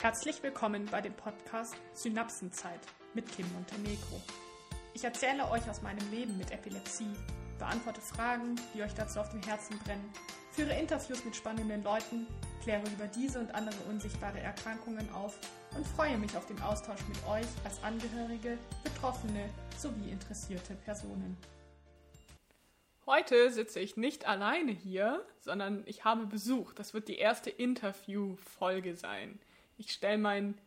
Herzlich willkommen bei dem Podcast Synapsenzeit mit Kim Montenegro. Ich erzähle euch aus meinem Leben mit Epilepsie, beantworte Fragen, die euch dazu auf dem Herzen brennen, führe Interviews mit spannenden Leuten, kläre über diese und andere unsichtbare Erkrankungen auf und freue mich auf den Austausch mit euch als Angehörige, Betroffene sowie interessierte Personen. Heute sitze ich nicht alleine hier, sondern ich habe Besuch. Das wird die erste Interview-Folge sein. Ich stelle mein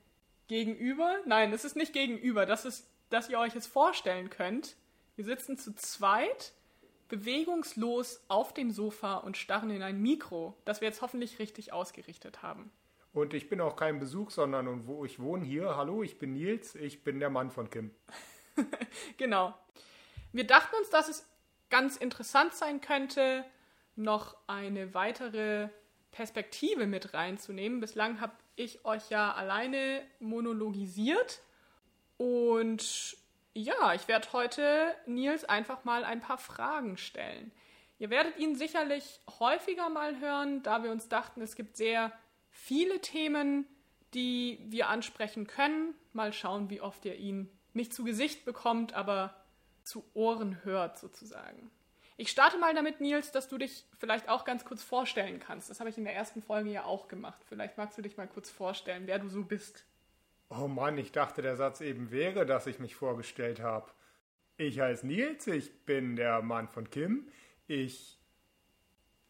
Gegenüber. Nein, es ist nicht Gegenüber. Das ist, dass ihr euch es vorstellen könnt. Wir sitzen zu zweit, bewegungslos auf dem Sofa und starren in ein Mikro, das wir jetzt hoffentlich richtig ausgerichtet haben. Und ich bin auch kein Besuch, sondern und wo ich wohne hier. Hallo, ich bin Nils, ich bin der Mann von Kim. genau. Wir dachten uns, dass es ganz interessant sein könnte, noch eine weitere Perspektive mit reinzunehmen. Bislang habe ich euch ja alleine monologisiert und ja, ich werde heute Nils einfach mal ein paar Fragen stellen. Ihr werdet ihn sicherlich häufiger mal hören, da wir uns dachten, es gibt sehr viele Themen, die wir ansprechen können. Mal schauen, wie oft ihr ihn nicht zu Gesicht bekommt, aber zu Ohren hört sozusagen. Ich starte mal damit, Nils, dass du dich vielleicht auch ganz kurz vorstellen kannst. Das habe ich in der ersten Folge ja auch gemacht. Vielleicht magst du dich mal kurz vorstellen, wer du so bist. Oh Mann, ich dachte, der Satz eben wäre, dass ich mich vorgestellt habe. Ich heiße Nils, ich bin der Mann von Kim. Ich.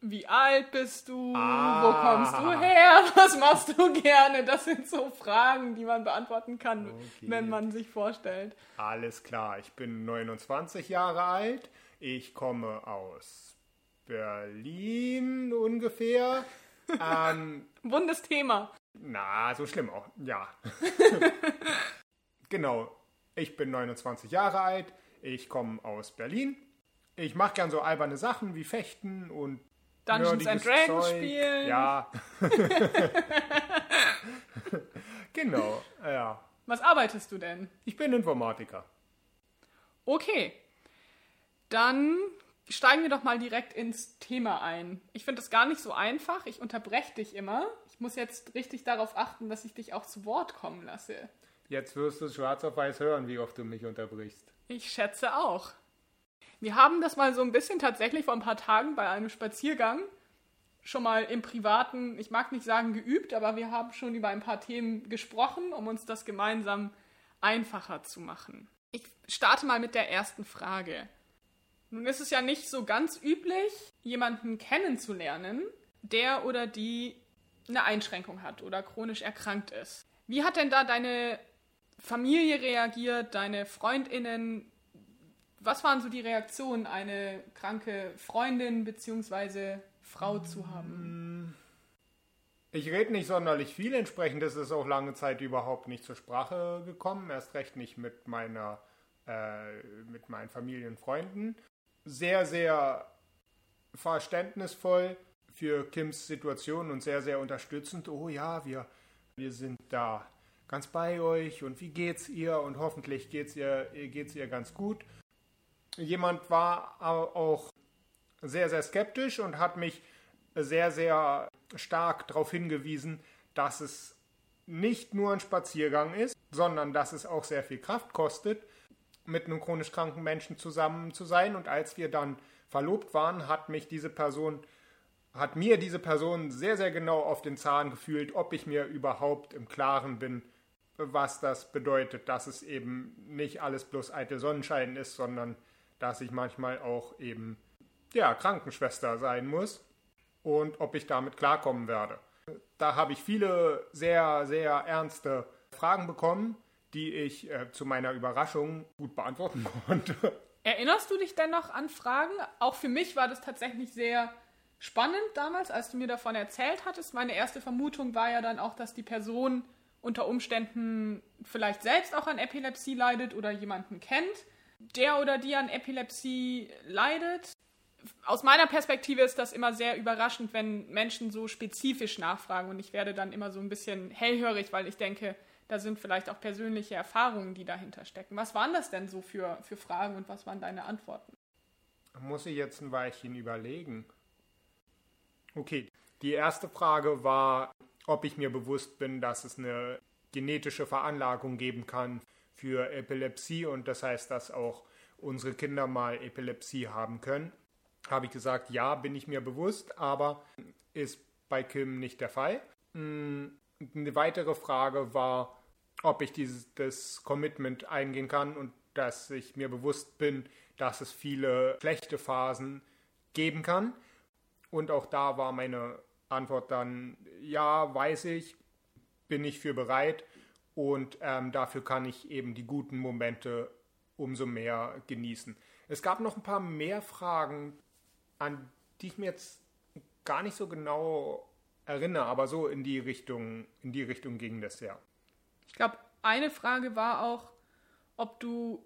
Wie alt bist du? Ah. Wo kommst du her? Was machst du gerne? Das sind so Fragen, die man beantworten kann, okay. wenn man sich vorstellt. Alles klar, ich bin 29 Jahre alt. Ich komme aus Berlin ungefähr. Ähm, Wundes Thema. Na, so schlimm auch, ja. genau, ich bin 29 Jahre alt. Ich komme aus Berlin. Ich mache gern so alberne Sachen wie Fechten und Dungeons and Dragons Zeug. spielen. Ja. genau, ja. Was arbeitest du denn? Ich bin Informatiker. Okay. Dann steigen wir doch mal direkt ins Thema ein. Ich finde das gar nicht so einfach. Ich unterbreche dich immer. Ich muss jetzt richtig darauf achten, dass ich dich auch zu Wort kommen lasse. Jetzt wirst du schwarz auf weiß hören, wie oft du mich unterbrichst. Ich schätze auch. Wir haben das mal so ein bisschen tatsächlich vor ein paar Tagen bei einem Spaziergang schon mal im Privaten, ich mag nicht sagen geübt, aber wir haben schon über ein paar Themen gesprochen, um uns das gemeinsam einfacher zu machen. Ich starte mal mit der ersten Frage. Nun ist es ja nicht so ganz üblich, jemanden kennenzulernen, der oder die eine Einschränkung hat oder chronisch erkrankt ist. Wie hat denn da deine Familie reagiert, deine Freundinnen? Was waren so die Reaktionen, eine kranke Freundin bzw. Frau zu haben? Ich rede nicht sonderlich viel, entsprechend ist es auch lange Zeit überhaupt nicht zur Sprache gekommen, erst recht nicht mit meiner äh, mit meinen Familienfreunden sehr, sehr verständnisvoll für Kims Situation und sehr, sehr unterstützend. Oh ja, wir, wir sind da ganz bei euch und wie geht's ihr und hoffentlich geht's ihr, geht's ihr ganz gut. Jemand war auch sehr, sehr skeptisch und hat mich sehr, sehr stark darauf hingewiesen, dass es nicht nur ein Spaziergang ist, sondern dass es auch sehr viel Kraft kostet mit einem chronisch kranken Menschen zusammen zu sein. Und als wir dann verlobt waren, hat mich diese Person, hat mir diese Person sehr, sehr genau auf den Zahn gefühlt, ob ich mir überhaupt im Klaren bin, was das bedeutet, dass es eben nicht alles bloß eitel Sonnenschein ist, sondern dass ich manchmal auch eben ja, Krankenschwester sein muss und ob ich damit klarkommen werde. Da habe ich viele sehr, sehr ernste Fragen bekommen die ich äh, zu meiner Überraschung gut beantworten konnte. Erinnerst du dich denn noch an Fragen? Auch für mich war das tatsächlich sehr spannend damals, als du mir davon erzählt hattest. Meine erste Vermutung war ja dann auch, dass die Person unter Umständen vielleicht selbst auch an Epilepsie leidet oder jemanden kennt, der oder die an Epilepsie leidet. Aus meiner Perspektive ist das immer sehr überraschend, wenn Menschen so spezifisch nachfragen und ich werde dann immer so ein bisschen hellhörig, weil ich denke, da sind vielleicht auch persönliche Erfahrungen, die dahinter stecken. Was waren das denn so für, für Fragen und was waren deine Antworten? Muss ich jetzt ein Weilchen überlegen. Okay, die erste Frage war, ob ich mir bewusst bin, dass es eine genetische Veranlagung geben kann für Epilepsie und das heißt, dass auch unsere Kinder mal Epilepsie haben können. Habe ich gesagt, ja, bin ich mir bewusst, aber ist bei Kim nicht der Fall. Hm, eine weitere Frage war, ob ich dieses das Commitment eingehen kann und dass ich mir bewusst bin, dass es viele schlechte Phasen geben kann. Und auch da war meine Antwort dann, ja, weiß ich, bin ich für bereit und ähm, dafür kann ich eben die guten Momente umso mehr genießen. Es gab noch ein paar mehr Fragen, an die ich mir jetzt gar nicht so genau erinnere, aber so in die Richtung, in die Richtung ging das ja. Ich glaube, eine Frage war auch, ob du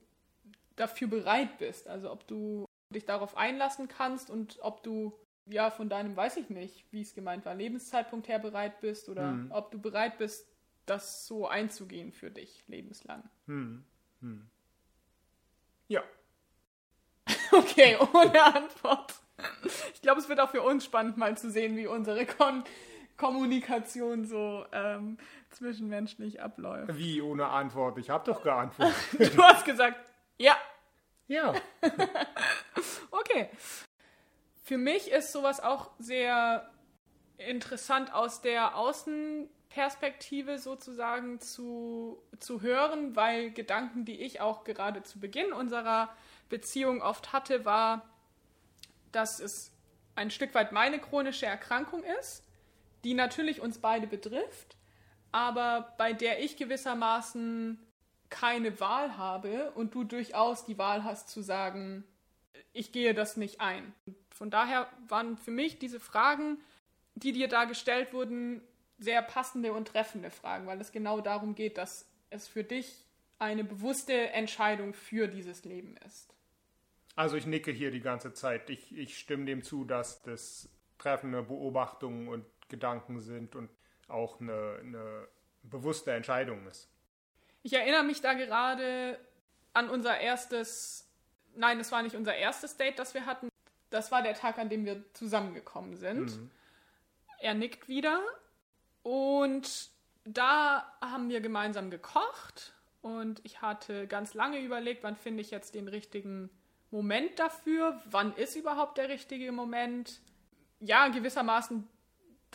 dafür bereit bist, also ob du dich darauf einlassen kannst und ob du ja von deinem, weiß ich nicht, wie es gemeint war, Lebenszeitpunkt her bereit bist oder mhm. ob du bereit bist, das so einzugehen für dich lebenslang. Mhm. Mhm. Ja. okay, ohne Antwort. Ich glaube, es wird auch für uns spannend, mal zu sehen, wie unsere Kon Kommunikation so ähm, zwischenmenschlich abläuft. Wie ohne Antwort? Ich habe doch geantwortet. du hast gesagt, ja. Ja. okay. Für mich ist sowas auch sehr interessant aus der Außenperspektive sozusagen zu, zu hören, weil Gedanken, die ich auch gerade zu Beginn unserer Beziehung oft hatte, war, dass es ein Stück weit meine chronische Erkrankung ist die natürlich uns beide betrifft, aber bei der ich gewissermaßen keine Wahl habe und du durchaus die Wahl hast zu sagen, ich gehe das nicht ein. Von daher waren für mich diese Fragen, die dir da gestellt wurden, sehr passende und treffende Fragen, weil es genau darum geht, dass es für dich eine bewusste Entscheidung für dieses Leben ist. Also ich nicke hier die ganze Zeit. Ich, ich stimme dem zu, dass das treffende Beobachtungen und Gedanken sind und auch eine, eine bewusste Entscheidung ist. Ich erinnere mich da gerade an unser erstes, nein, es war nicht unser erstes Date, das wir hatten. Das war der Tag, an dem wir zusammengekommen sind. Mhm. Er nickt wieder und da haben wir gemeinsam gekocht und ich hatte ganz lange überlegt, wann finde ich jetzt den richtigen Moment dafür, wann ist überhaupt der richtige Moment. Ja, gewissermaßen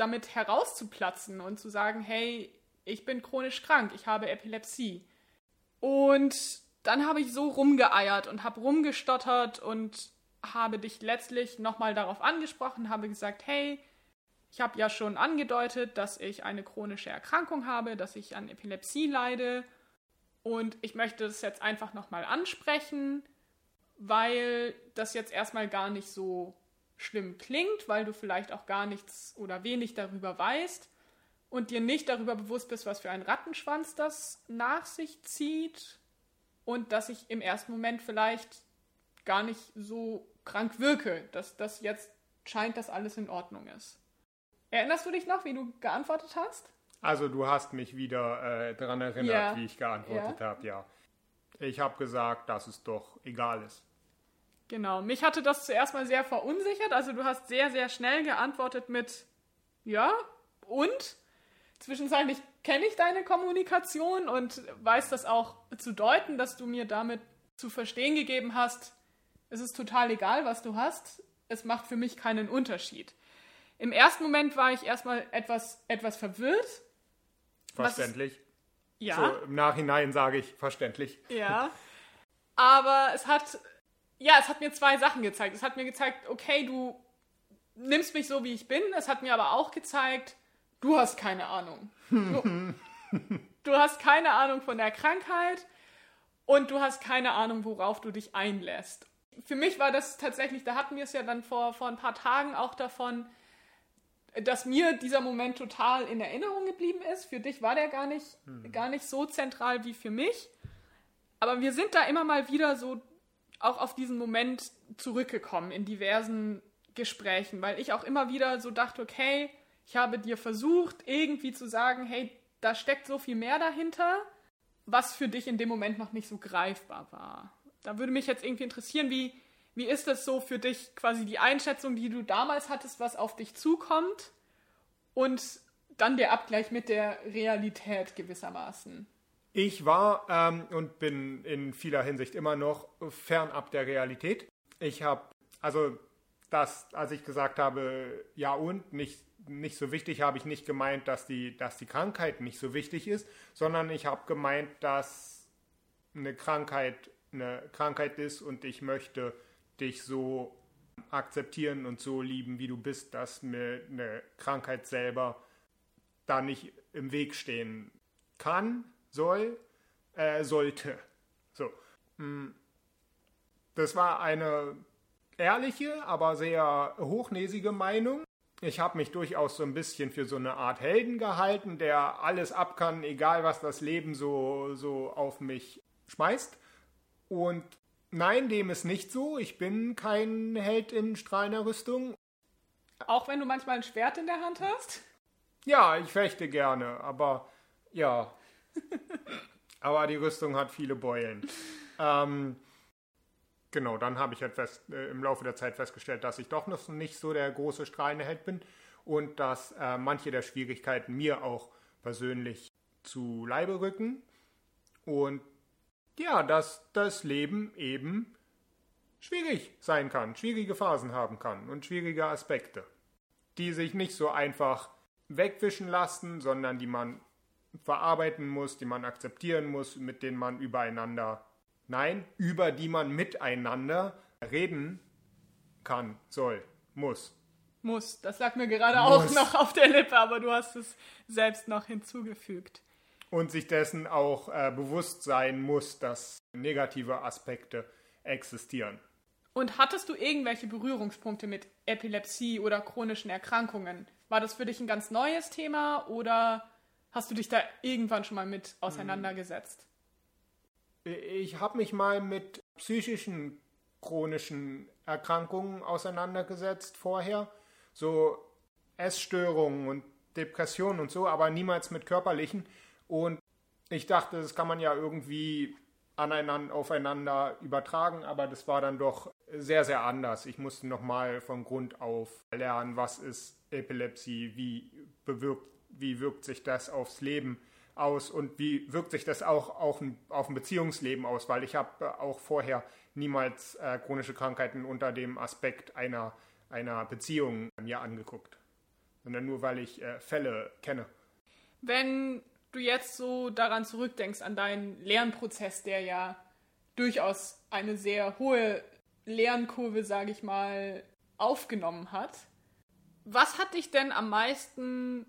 damit herauszuplatzen und zu sagen, hey, ich bin chronisch krank, ich habe Epilepsie. Und dann habe ich so rumgeeiert und habe rumgestottert und habe dich letztlich nochmal darauf angesprochen, habe gesagt, hey, ich habe ja schon angedeutet, dass ich eine chronische Erkrankung habe, dass ich an Epilepsie leide und ich möchte das jetzt einfach nochmal ansprechen, weil das jetzt erstmal gar nicht so schlimm klingt, weil du vielleicht auch gar nichts oder wenig darüber weißt und dir nicht darüber bewusst bist, was für ein Rattenschwanz das nach sich zieht und dass ich im ersten Moment vielleicht gar nicht so krank wirke, dass das jetzt scheint, dass alles in Ordnung ist. Erinnerst du dich noch, wie du geantwortet hast? Also du hast mich wieder äh, daran erinnert, ja. wie ich geantwortet ja. habe, ja. Ich habe gesagt, dass es doch egal ist. Genau, mich hatte das zuerst mal sehr verunsichert. Also du hast sehr, sehr schnell geantwortet mit ja und. Zwischenzeitlich kenne ich deine Kommunikation und weiß das auch zu deuten, dass du mir damit zu verstehen gegeben hast, es ist total egal, was du hast. Es macht für mich keinen Unterschied. Im ersten Moment war ich erstmal etwas, etwas verwirrt. Verständlich. Es, ja. So, Im Nachhinein sage ich verständlich. Ja. Aber es hat ja, es hat mir zwei Sachen gezeigt. Es hat mir gezeigt, okay, du nimmst mich so, wie ich bin. Es hat mir aber auch gezeigt, du hast keine Ahnung. Du, du hast keine Ahnung von der Krankheit und du hast keine Ahnung, worauf du dich einlässt. Für mich war das tatsächlich, da hatten wir es ja dann vor, vor ein paar Tagen auch davon, dass mir dieser Moment total in Erinnerung geblieben ist. Für dich war der gar nicht, hm. gar nicht so zentral wie für mich. Aber wir sind da immer mal wieder so auch auf diesen Moment zurückgekommen in diversen Gesprächen, weil ich auch immer wieder so dachte, okay, ich habe dir versucht, irgendwie zu sagen, hey, da steckt so viel mehr dahinter, was für dich in dem Moment noch nicht so greifbar war. Da würde mich jetzt irgendwie interessieren, wie, wie ist das so für dich, quasi die Einschätzung, die du damals hattest, was auf dich zukommt und dann der Abgleich mit der Realität gewissermaßen? Ich war ähm, und bin in vieler Hinsicht immer noch fernab der Realität. Ich habe, also das, als ich gesagt habe, ja und, nicht, nicht so wichtig, habe ich nicht gemeint, dass die, dass die Krankheit nicht so wichtig ist, sondern ich habe gemeint, dass eine Krankheit eine Krankheit ist und ich möchte dich so akzeptieren und so lieben, wie du bist, dass mir eine Krankheit selber da nicht im Weg stehen kann, soll, äh, sollte. So. Hm. Das war eine ehrliche, aber sehr hochnäsige Meinung. Ich habe mich durchaus so ein bisschen für so eine Art Helden gehalten, der alles ab kann, egal was das Leben so, so auf mich schmeißt. Und nein, dem ist nicht so. Ich bin kein Held in strahlender Rüstung. Auch wenn du manchmal ein Schwert in der Hand hast? Ja, ich fechte gerne, aber ja. aber die Rüstung hat viele Beulen. Ähm, genau, dann habe ich halt fest, äh, im Laufe der Zeit festgestellt, dass ich doch noch nicht so der große strahlende Held bin und dass äh, manche der Schwierigkeiten mir auch persönlich zu Leibe rücken. Und ja, dass das Leben eben schwierig sein kann, schwierige Phasen haben kann und schwierige Aspekte, die sich nicht so einfach wegwischen lassen, sondern die man verarbeiten muss, die man akzeptieren muss, mit denen man übereinander, nein, über die man miteinander reden kann, soll, muss. Muss, das lag mir gerade auch noch auf der Lippe, aber du hast es selbst noch hinzugefügt und sich dessen auch äh, bewusst sein muss, dass negative Aspekte existieren. Und hattest du irgendwelche Berührungspunkte mit Epilepsie oder chronischen Erkrankungen? War das für dich ein ganz neues Thema oder hast du dich da irgendwann schon mal mit auseinandergesetzt? Ich habe mich mal mit psychischen chronischen Erkrankungen auseinandergesetzt vorher, so Essstörungen und Depressionen und so, aber niemals mit körperlichen. Und ich dachte, das kann man ja irgendwie aneinander, aufeinander übertragen, aber das war dann doch sehr, sehr anders. Ich musste nochmal von Grund auf lernen, was ist Epilepsie, wie bewirkt, wie wirkt sich das aufs Leben aus und wie wirkt sich das auch auf ein, auf ein Beziehungsleben aus, weil ich habe auch vorher niemals äh, chronische Krankheiten unter dem Aspekt einer, einer Beziehung mir angeguckt, sondern nur weil ich äh, Fälle kenne. Wenn du jetzt so daran zurückdenkst, an deinen Lernprozess, der ja durchaus eine sehr hohe Lernkurve, sage ich mal, aufgenommen hat. Was hat dich denn am meisten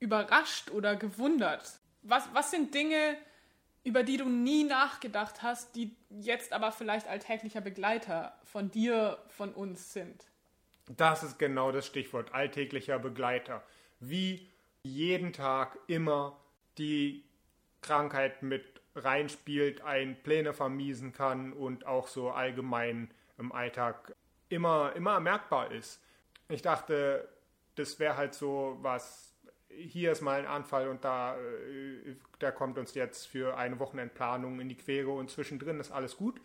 überrascht oder gewundert? Was, was sind Dinge, über die du nie nachgedacht hast, die jetzt aber vielleicht alltäglicher Begleiter von dir, von uns sind? Das ist genau das Stichwort, alltäglicher Begleiter. Wie jeden Tag immer die Krankheit mit reinspielt, ein Pläne vermiesen kann und auch so allgemein im Alltag immer, immer merkbar ist. Ich dachte, das wäre halt so was, hier ist mal ein Anfall und da, äh, der kommt uns jetzt für eine Wochenendplanung in die Quere und zwischendrin ist alles gut.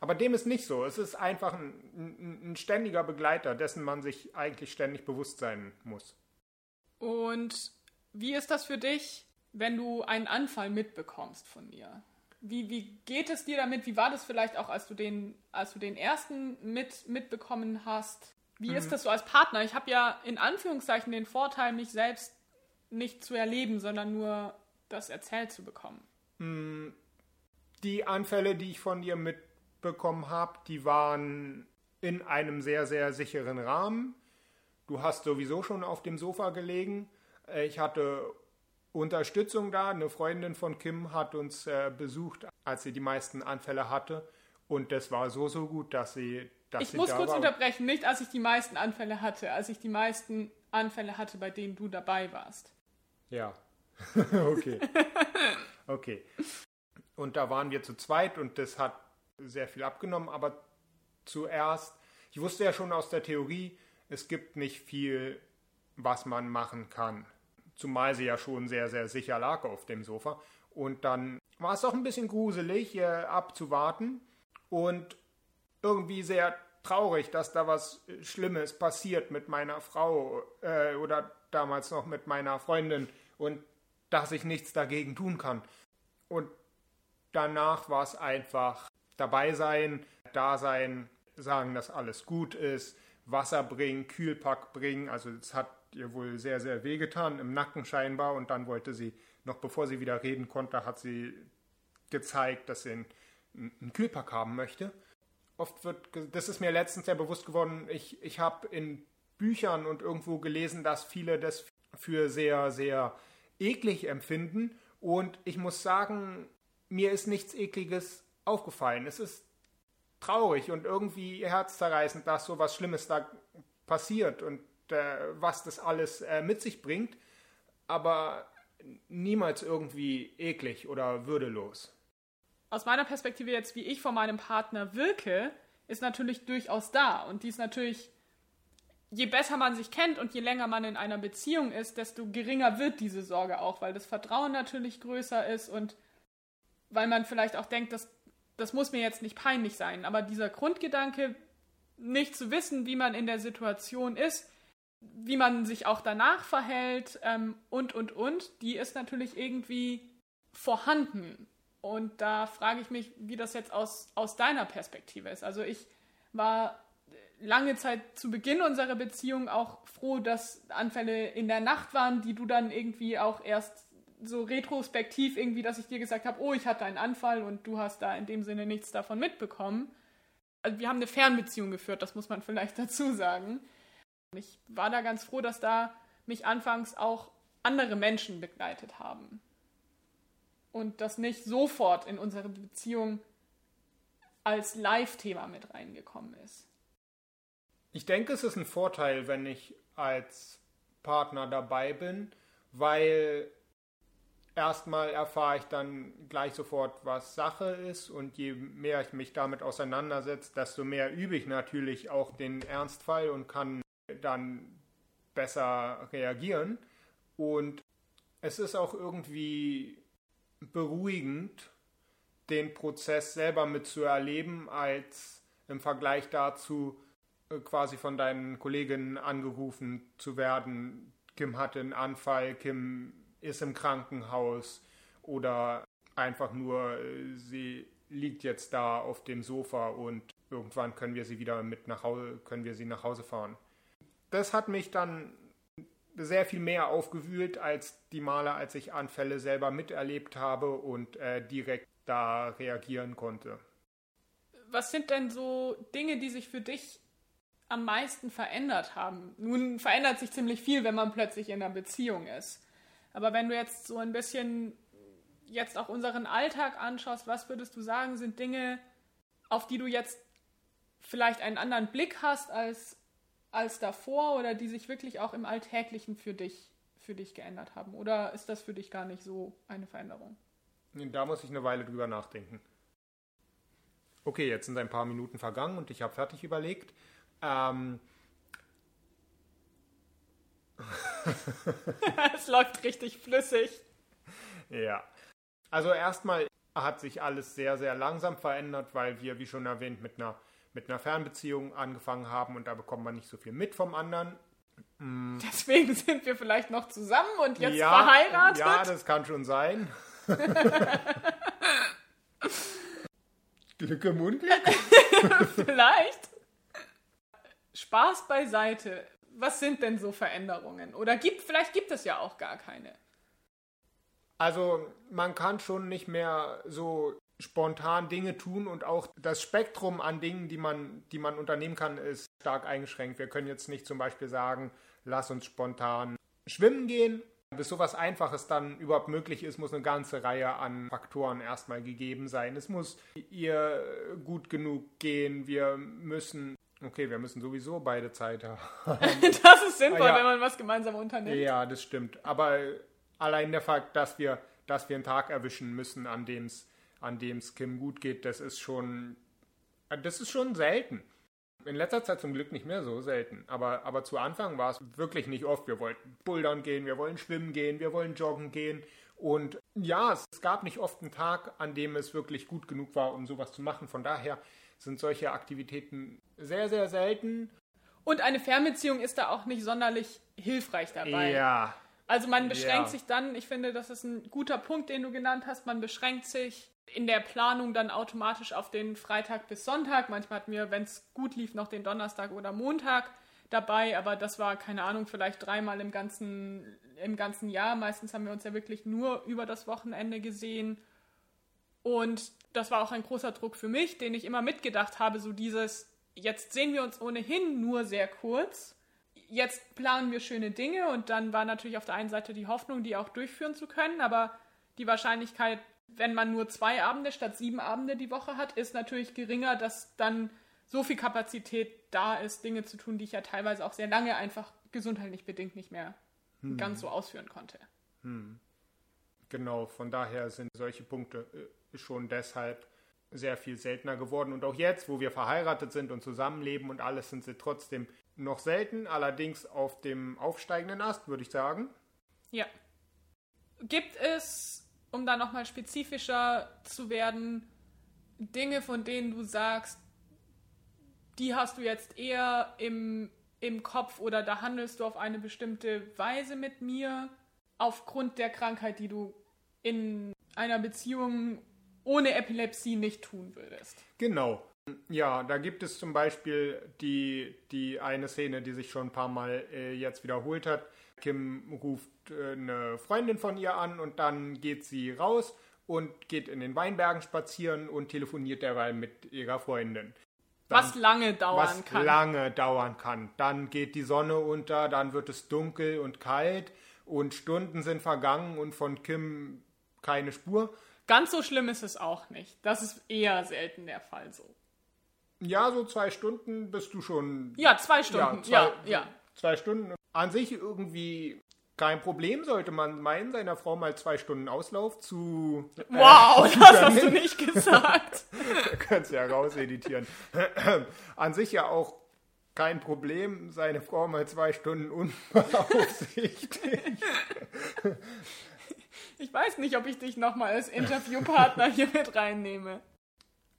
Aber dem ist nicht so. Es ist einfach ein, ein, ein ständiger Begleiter, dessen man sich eigentlich ständig bewusst sein muss. Und wie ist das für dich, wenn du einen Anfall mitbekommst von mir? Wie, wie geht es dir damit? Wie war das vielleicht auch, als du den, als du den ersten mit, mitbekommen hast? Wie mhm. ist das so als Partner? Ich habe ja in Anführungszeichen den Vorteil, mich selbst nicht zu erleben, sondern nur das erzählt zu bekommen. Mhm. Die Anfälle, die ich von dir mitbekommen habe, die waren in einem sehr, sehr sicheren Rahmen. Du hast sowieso schon auf dem Sofa gelegen. Äh, ich hatte Unterstützung da. Eine Freundin von Kim hat uns äh, besucht, als sie die meisten Anfälle hatte. Und das war so, so gut, dass sie. Dass ich sie muss kurz war. unterbrechen, nicht als ich die meisten Anfälle hatte, als ich die meisten Anfälle hatte, bei denen du dabei warst. Ja. okay. okay. Und da waren wir zu zweit und das hat sehr viel abgenommen, aber zuerst, ich wusste ja schon aus der Theorie, es gibt nicht viel, was man machen kann zumal sie ja schon sehr, sehr sicher lag auf dem Sofa. Und dann war es auch ein bisschen gruselig, äh, abzuwarten und irgendwie sehr traurig, dass da was Schlimmes passiert mit meiner Frau äh, oder damals noch mit meiner Freundin und dass ich nichts dagegen tun kann. Und danach war es einfach dabei sein, da sein, sagen, dass alles gut ist, Wasser bringen, Kühlpack bringen. Also es hat ihr wohl sehr, sehr wehgetan, im Nacken scheinbar. Und dann wollte sie, noch bevor sie wieder reden konnte, hat sie gezeigt, dass sie einen, Kühlpack haben möchte. Oft wird, das ist mir letztens sehr bewusst geworden, ich, ich habe in Büchern und irgendwo gelesen, dass viele das für sehr, sehr eklig empfinden. Und ich muss sagen, mir ist nichts Ekliges aufgefallen. Es ist traurig und irgendwie herzzerreißend, dass so was Schlimmes da passiert und äh, was das alles äh, mit sich bringt, aber niemals irgendwie eklig oder würdelos. Aus meiner Perspektive jetzt, wie ich vor meinem Partner wirke, ist natürlich durchaus da und die ist natürlich je besser man sich kennt und je länger man in einer Beziehung ist, desto geringer wird diese Sorge auch, weil das Vertrauen natürlich größer ist und weil man vielleicht auch denkt, das, das muss mir jetzt nicht peinlich sein. Aber dieser Grundgedanke, nicht zu wissen, wie man in der Situation ist, wie man sich auch danach verhält ähm, und, und, und, die ist natürlich irgendwie vorhanden. Und da frage ich mich, wie das jetzt aus, aus deiner Perspektive ist. Also ich war lange Zeit zu Beginn unserer Beziehung auch froh, dass Anfälle in der Nacht waren, die du dann irgendwie auch erst so retrospektiv irgendwie, dass ich dir gesagt habe, oh, ich hatte einen Anfall und du hast da in dem Sinne nichts davon mitbekommen. Also wir haben eine Fernbeziehung geführt, das muss man vielleicht dazu sagen. Ich war da ganz froh, dass da mich anfangs auch andere Menschen begleitet haben. Und das nicht sofort in unsere Beziehung als Live-Thema mit reingekommen ist. Ich denke, es ist ein Vorteil, wenn ich als Partner dabei bin, weil erstmal erfahre ich dann gleich sofort, was Sache ist und je mehr ich mich damit auseinandersetze, desto mehr übe ich natürlich auch den Ernstfall und kann dann besser reagieren. Und es ist auch irgendwie beruhigend, den Prozess selber mitzuerleben, als im Vergleich dazu, quasi von deinen Kolleginnen angerufen zu werden, Kim hatte einen Anfall, Kim ist im Krankenhaus oder einfach nur, äh, sie liegt jetzt da auf dem Sofa und irgendwann können wir sie wieder mit nach Hause, können wir sie nach Hause fahren. Das hat mich dann sehr viel mehr aufgewühlt als die Male, als ich Anfälle selber miterlebt habe und äh, direkt da reagieren konnte. Was sind denn so Dinge, die sich für dich am meisten verändert haben? Nun verändert sich ziemlich viel, wenn man plötzlich in einer Beziehung ist. Aber wenn du jetzt so ein bisschen jetzt auch unseren Alltag anschaust, was würdest du sagen, sind Dinge, auf die du jetzt vielleicht einen anderen Blick hast als, als davor oder die sich wirklich auch im Alltäglichen für dich, für dich geändert haben? Oder ist das für dich gar nicht so eine Veränderung? Da muss ich eine Weile drüber nachdenken. Okay, jetzt sind ein paar Minuten vergangen und ich habe fertig überlegt. Ähm. es läuft richtig flüssig. Ja. Also erstmal hat sich alles sehr, sehr langsam verändert, weil wir, wie schon erwähnt, mit einer, mit einer Fernbeziehung angefangen haben und da bekommt man nicht so viel mit vom anderen. Mm. Deswegen sind wir vielleicht noch zusammen und jetzt ja, verheiratet. Ja, das kann schon sein. Glück im Unglück? vielleicht. Spaß beiseite. Was sind denn so Veränderungen? Oder gibt, vielleicht gibt es ja auch gar keine. Also man kann schon nicht mehr so spontan Dinge tun und auch das Spektrum an Dingen, die man, die man unternehmen kann, ist stark eingeschränkt. Wir können jetzt nicht zum Beispiel sagen, lass uns spontan schwimmen gehen. Bis sowas Einfaches dann überhaupt möglich ist, muss eine ganze Reihe an Faktoren erstmal gegeben sein. Es muss ihr gut genug gehen. Wir müssen Okay, wir müssen sowieso beide Zeit haben. das ist sinnvoll, ja. wenn man was gemeinsam unternimmt. Ja, das stimmt. Aber allein der Fakt, dass wir, dass wir einen Tag erwischen müssen, an dem es an dem's Kim gut geht, das ist schon, das ist schon selten. In letzter Zeit zum Glück nicht mehr so selten. Aber, aber zu Anfang war es wirklich nicht oft. Wir wollten bouldern gehen, wir wollen schwimmen gehen, wir wollen joggen gehen. Und ja, es gab nicht oft einen Tag, an dem es wirklich gut genug war, um sowas zu machen. Von daher sind solche Aktivitäten sehr, sehr selten. Und eine Fernbeziehung ist da auch nicht sonderlich hilfreich dabei. Ja. Also man beschränkt Ja. sich dann, ich finde, das ist ein guter Punkt, den du genannt hast, man beschränkt sich in der Planung dann automatisch auf den Freitag bis Sonntag. Manchmal hatten wir, wenn es gut lief, noch den Donnerstag oder Montag dabei, aber das war, keine Ahnung, vielleicht dreimal im ganzen, im ganzen Jahr. Meistens haben wir uns ja wirklich nur über das Wochenende gesehen. Und das war auch ein großer Druck für mich, den ich immer mitgedacht habe, so dieses, jetzt sehen wir uns ohnehin nur sehr kurz jetzt planen wir schöne Dinge und dann war natürlich auf der einen Seite die Hoffnung, die auch durchführen zu können, aber die Wahrscheinlichkeit, wenn man nur zwei Abende statt sieben Abende die Woche hat, ist natürlich geringer, dass dann so viel Kapazität da ist, Dinge zu tun, die ich ja teilweise auch sehr lange einfach gesundheitlich bedingt nicht mehr ganz so ausführen konnte. Genau, von daher sind solche Punkte schon deshalb sehr viel seltener geworden. Und auch jetzt, wo wir verheiratet sind und zusammenleben und alles, sind sie trotzdem noch selten, allerdings auf dem aufsteigenden Ast, würde ich sagen. Ja. Gibt es, um da nochmal spezifischer zu werden, Dinge, von denen du sagst, die hast du jetzt eher im, im Kopf oder da handelst du auf eine bestimmte Weise mit mir, aufgrund der Krankheit, die du in einer Beziehung ohne Epilepsie nicht tun würdest? Genau. Ja, da gibt es zum Beispiel die, die eine Szene, die sich schon ein paar Mal äh, jetzt wiederholt hat. Kim ruft äh, eine Freundin von ihr an und dann geht sie raus und geht in den Weinbergen spazieren und telefoniert derweil mit ihrer Freundin. Dann- Was lange dauern was kann. lange dauern kann. Dann geht die Sonne unter, dann wird es dunkel und kalt und Stunden sind vergangen und von Kim keine Spur. Ganz so schlimm ist es auch nicht. Das ist eher selten der Fall so. Ja, so zwei Stunden bist du schon. Ja, zwei Stunden. zwei, Ja, ja. Zwei Stunden. An sich irgendwie kein Problem, sollte man meinen, seiner Frau mal zwei Stunden Auslauf zu. Wow, das hast du nicht gesagt. Kannst ja rauseditieren. An sich ja auch kein Problem, seine Frau mal zwei Stunden unbeaufsichtigt. Ich weiß nicht, ob ich dich nochmal als Interviewpartner hier mit reinnehme.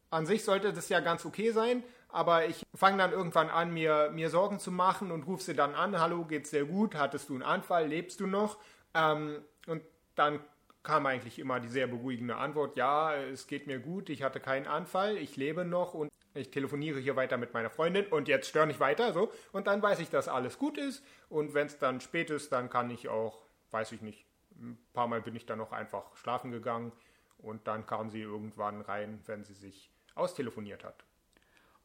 An sich sollte das ja ganz okay sein, aber ich fange dann irgendwann an, mir, mir Sorgen zu machen und rufe sie dann an. Hallo, geht's dir gut? Hattest du einen Anfall? Lebst du noch? Ähm, und dann kam eigentlich immer die sehr beruhigende Antwort, ja, es geht mir gut, ich hatte keinen Anfall, ich lebe noch und ich telefoniere hier weiter mit meiner Freundin und jetzt störe nicht weiter, so. Und dann weiß ich, dass alles gut ist und wenn es dann spät ist, dann kann ich auch, weiß ich nicht, ein paar Mal bin ich dann noch einfach schlafen gegangen und dann kam sie irgendwann rein, wenn sie sich austelefoniert hat.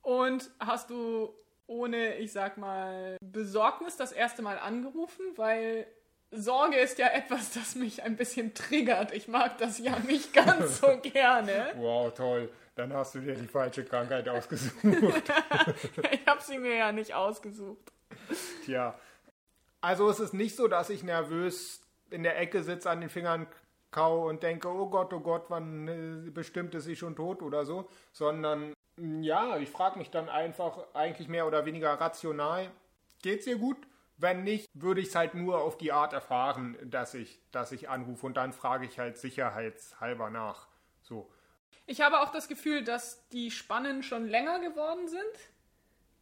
Und hast du ohne, ich sag mal, Besorgnis das erste Mal angerufen? Weil Sorge ist ja etwas, das mich ein bisschen triggert. Ich mag das ja nicht ganz so gerne. Wow, toll. Dann hast du dir die falsche Krankheit ausgesucht. Ich habe sie mir ja nicht ausgesucht. Tja. Also es ist nicht so, dass ich nervös in der Ecke sitze, an den Fingern kau und denke, oh Gott, oh Gott, wann äh, bestimmt ist sie schon tot oder so, sondern mh, ja, ich frage mich dann einfach eigentlich mehr oder weniger rational, geht's ihr gut? Wenn nicht, würde ich es halt nur auf die Art erfahren, dass ich, dass ich anrufe und dann frage ich halt sicherheitshalber nach. So. Ich habe auch das Gefühl, dass die Spannen schon länger geworden sind.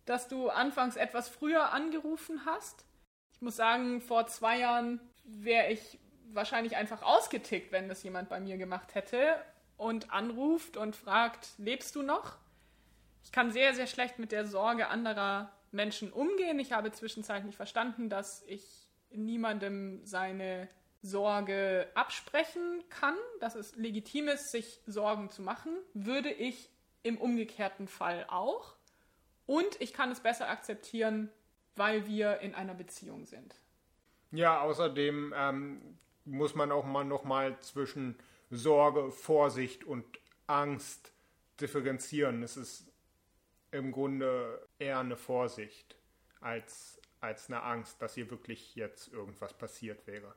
Dass du anfangs etwas früher angerufen hast. Ich muss sagen, vor zwei Jahren wäre ich wahrscheinlich einfach ausgetickt, wenn das jemand bei mir gemacht hätte und anruft und fragt, lebst du noch? Ich kann sehr, sehr schlecht mit der Sorge anderer Menschen umgehen. Ich habe zwischenzeitlich verstanden, dass ich niemandem seine Sorge absprechen kann, dass es legitim ist, sich Sorgen zu machen, würde ich im umgekehrten Fall auch. Und ich kann es besser akzeptieren, weil wir in einer Beziehung sind. Ja, außerdem ähm, muss man auch mal noch mal zwischen Sorge, Vorsicht und Angst differenzieren. Es ist im Grunde eher eine Vorsicht als, als eine Angst, dass hier wirklich jetzt irgendwas passiert wäre.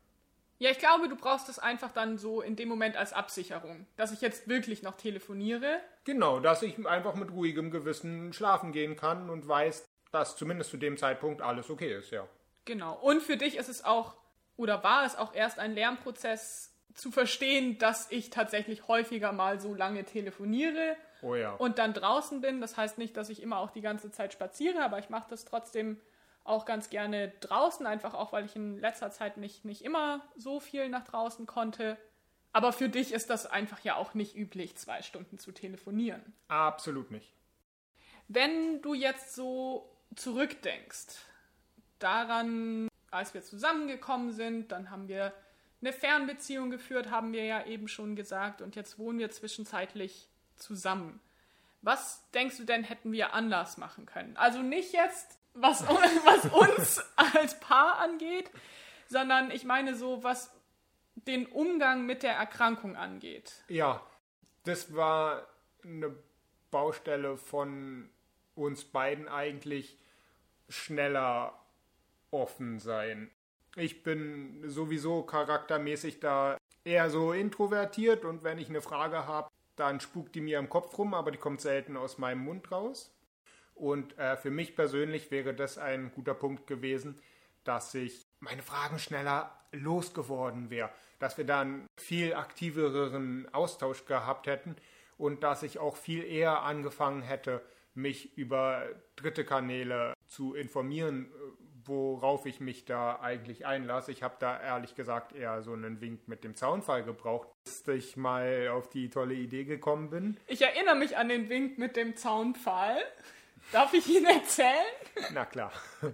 Ja, ich glaube, du brauchst es einfach dann so in dem Moment als Absicherung, dass ich jetzt wirklich noch telefoniere. Genau, dass ich einfach mit ruhigem Gewissen schlafen gehen kann und weiß, dass zumindest zu dem Zeitpunkt alles okay ist, ja. Genau. Und für dich ist es auch, oder war es auch erst ein Lernprozess zu verstehen, dass ich tatsächlich häufiger mal so lange telefoniere Oh ja. und dann draußen bin. Das heißt nicht, dass ich immer auch die ganze Zeit spaziere, aber ich mache das trotzdem auch ganz gerne draußen, einfach auch, weil ich in letzter Zeit nicht, nicht immer so viel nach draußen konnte. Aber für dich ist das einfach ja auch nicht üblich, zwei Stunden zu telefonieren. Absolut nicht. Wenn du jetzt so zurückdenkst, daran, als wir zusammengekommen sind, dann haben wir eine Fernbeziehung geführt, haben wir ja eben schon gesagt, und jetzt wohnen wir zwischenzeitlich zusammen. Was denkst du denn, hätten wir anders machen können? Also nicht jetzt, was, was uns als Paar angeht, sondern ich meine so, was den Umgang mit der Erkrankung angeht. Ja, das war eine Baustelle von uns beiden eigentlich schneller offen sein. Ich bin sowieso charaktermäßig da eher so introvertiert und wenn ich eine Frage habe, dann spukt die mir im Kopf rum, aber die kommt selten aus meinem Mund raus. Und äh, für mich persönlich wäre das ein guter Punkt gewesen, dass ich meine Fragen schneller losgeworden wäre, dass wir dann viel aktiveren Austausch gehabt hätten und dass ich auch viel eher angefangen hätte, mich über dritte Kanäle zu informieren, worauf ich mich da eigentlich einlasse. Ich habe da ehrlich gesagt eher so einen Wink mit dem Zaunfall gebraucht, bis ich mal auf die tolle Idee gekommen bin. Ich erinnere mich an den Wink mit dem Zaunpfahl. Darf ich ihn erzählen? Na klar.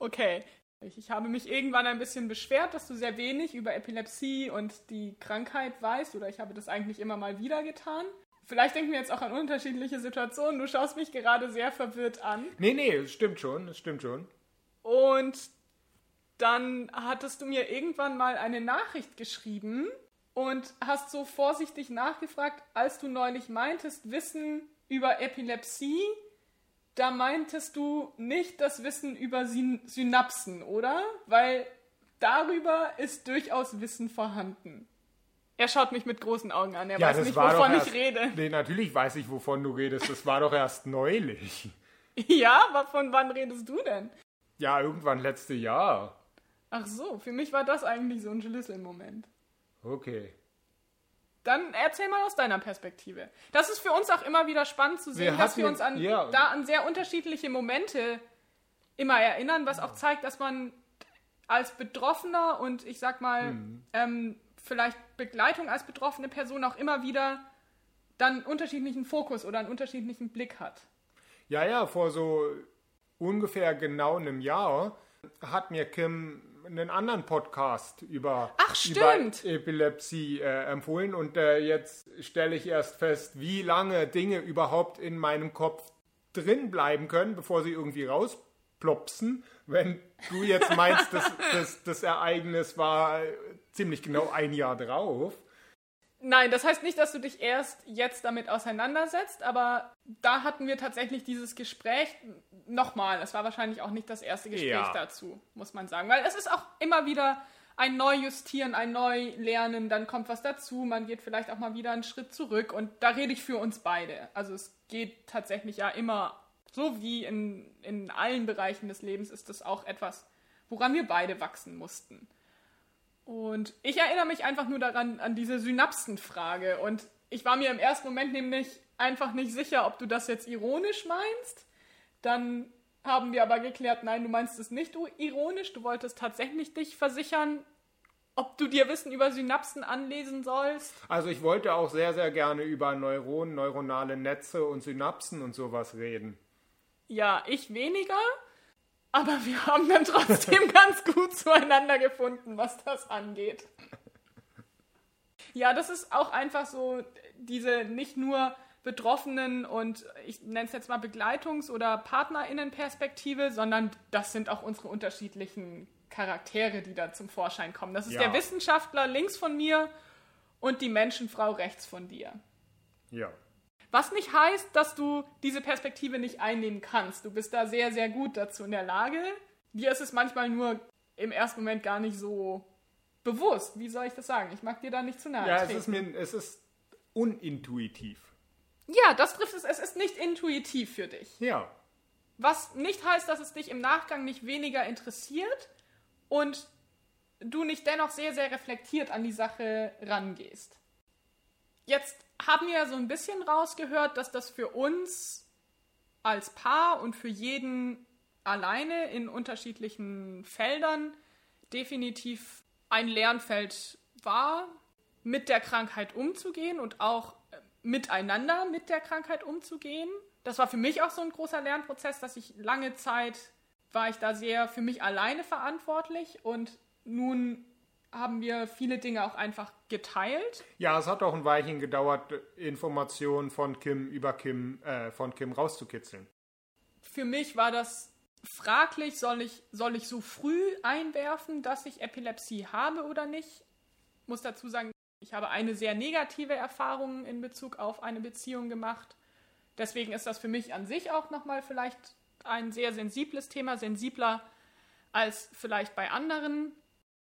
Okay. Ich habe mich irgendwann ein bisschen beschwert, dass du sehr wenig über Epilepsie und die Krankheit weißt, oder ich habe das eigentlich immer mal wieder getan. Vielleicht denken wir jetzt auch an unterschiedliche Situationen. Du schaust mich gerade sehr verwirrt an. Nee, nee, es stimmt schon, es stimmt schon. Und dann hattest du mir irgendwann mal eine Nachricht geschrieben und hast so vorsichtig nachgefragt, als du neulich meintest, Wissen über Epilepsie, da meintest du nicht das Wissen über Syn Synapsen, oder? Weil darüber ist durchaus Wissen vorhanden. Er schaut mich mit großen Augen an. Er ja, weiß nicht, wovon erst, ich rede. Nee, natürlich weiß ich, wovon du redest. Das war doch erst neulich. Ja, aber von wann redest du denn? Ja, irgendwann letzte Jahr. Ach so, für mich war das eigentlich so ein Schlüsselmoment. Okay. Dann erzähl mal aus deiner Perspektive. Das ist für uns auch immer wieder spannend zu sehen, wir dass wir uns an, ja. da an sehr unterschiedliche Momente immer erinnern, was auch zeigt, dass man als Betroffener und ich sag mal, mhm. ähm, vielleicht Begleitung als betroffene Person auch immer wieder dann unterschiedlichen Fokus oder einen unterschiedlichen Blick hat. Ja, ja, vor so ungefähr genau einem Jahr hat mir Kim einen anderen Podcast über, Ach, über Epilepsie äh, empfohlen und äh, jetzt stelle ich erst fest, wie lange Dinge überhaupt in meinem Kopf drin bleiben können, bevor sie irgendwie rausplopsen. Wenn du jetzt meinst, dass, dass das Ereignis war ziemlich genau ein Jahr drauf. Nein, das heißt nicht, dass du dich erst jetzt damit auseinandersetzt, aber da hatten wir tatsächlich dieses Gespräch nochmal. Es war wahrscheinlich auch nicht das erste Gespräch ja. dazu, muss man sagen. Weil es ist auch immer wieder ein Neujustieren, ein Neulernen, dann kommt was dazu, man geht vielleicht auch mal wieder einen Schritt zurück und da rede ich für uns beide. Also es geht tatsächlich ja immer, so wie in, in allen Bereichen des Lebens, ist das auch etwas, woran wir beide wachsen mussten. Und ich erinnere mich einfach nur daran, an diese Synapsenfrage. Und ich war mir im ersten Moment nämlich einfach nicht sicher, ob du das jetzt ironisch meinst. Dann haben wir aber geklärt, nein, du meinst es nicht ironisch. Du wolltest tatsächlich dich versichern, ob du dir Wissen über Synapsen anlesen sollst. Also ich wollte auch sehr, sehr gerne über Neuronen, neuronale Netze und Synapsen und sowas reden. Ja, ich weniger. Aber wir haben dann trotzdem ganz gut zueinander gefunden, was das angeht. Ja, das ist auch einfach so diese nicht nur Betroffenen und ich nenne es jetzt mal Begleitungs- oder Partnerinnenperspektive, sondern das sind auch unsere unterschiedlichen Charaktere, die da zum Vorschein kommen. Das ist ja. der Wissenschaftler links von mir und die Menschenfrau rechts von dir. Ja. Was nicht heißt, dass du diese Perspektive nicht einnehmen kannst. Du bist da sehr, sehr gut dazu in der Lage. Dir ist es manchmal nur im ersten Moment gar nicht so bewusst. Wie soll ich das sagen? Ich mag dir da nicht zu nahe. Ja, es ist, mir, es ist unintuitiv. Ja, das trifft es. Es ist nicht intuitiv für dich. Ja. Was nicht heißt, dass es dich im Nachgang nicht weniger interessiert und du nicht dennoch sehr, sehr reflektiert an die Sache rangehst. Jetzt haben wir ja so ein bisschen rausgehört, dass das für uns als Paar und für jeden alleine in unterschiedlichen Feldern definitiv ein Lernfeld war, mit der Krankheit umzugehen und auch äh, miteinander mit der Krankheit umzugehen. Das war für mich auch so ein großer Lernprozess, dass ich lange Zeit war ich da sehr für mich alleine verantwortlich und nun haben wir viele Dinge auch einfach geteilt. Ja, es hat auch ein Weilchen gedauert, Informationen von Kim über Kim, äh, von Kim rauszukitzeln. Für mich war das fraglich, soll ich, soll ich so früh einwerfen, dass ich Epilepsie habe oder nicht? Ich muss dazu sagen, ich habe eine sehr negative Erfahrung in Bezug auf eine Beziehung gemacht. Deswegen ist das für mich an sich auch nochmal vielleicht ein sehr sensibles Thema, sensibler als vielleicht bei anderen.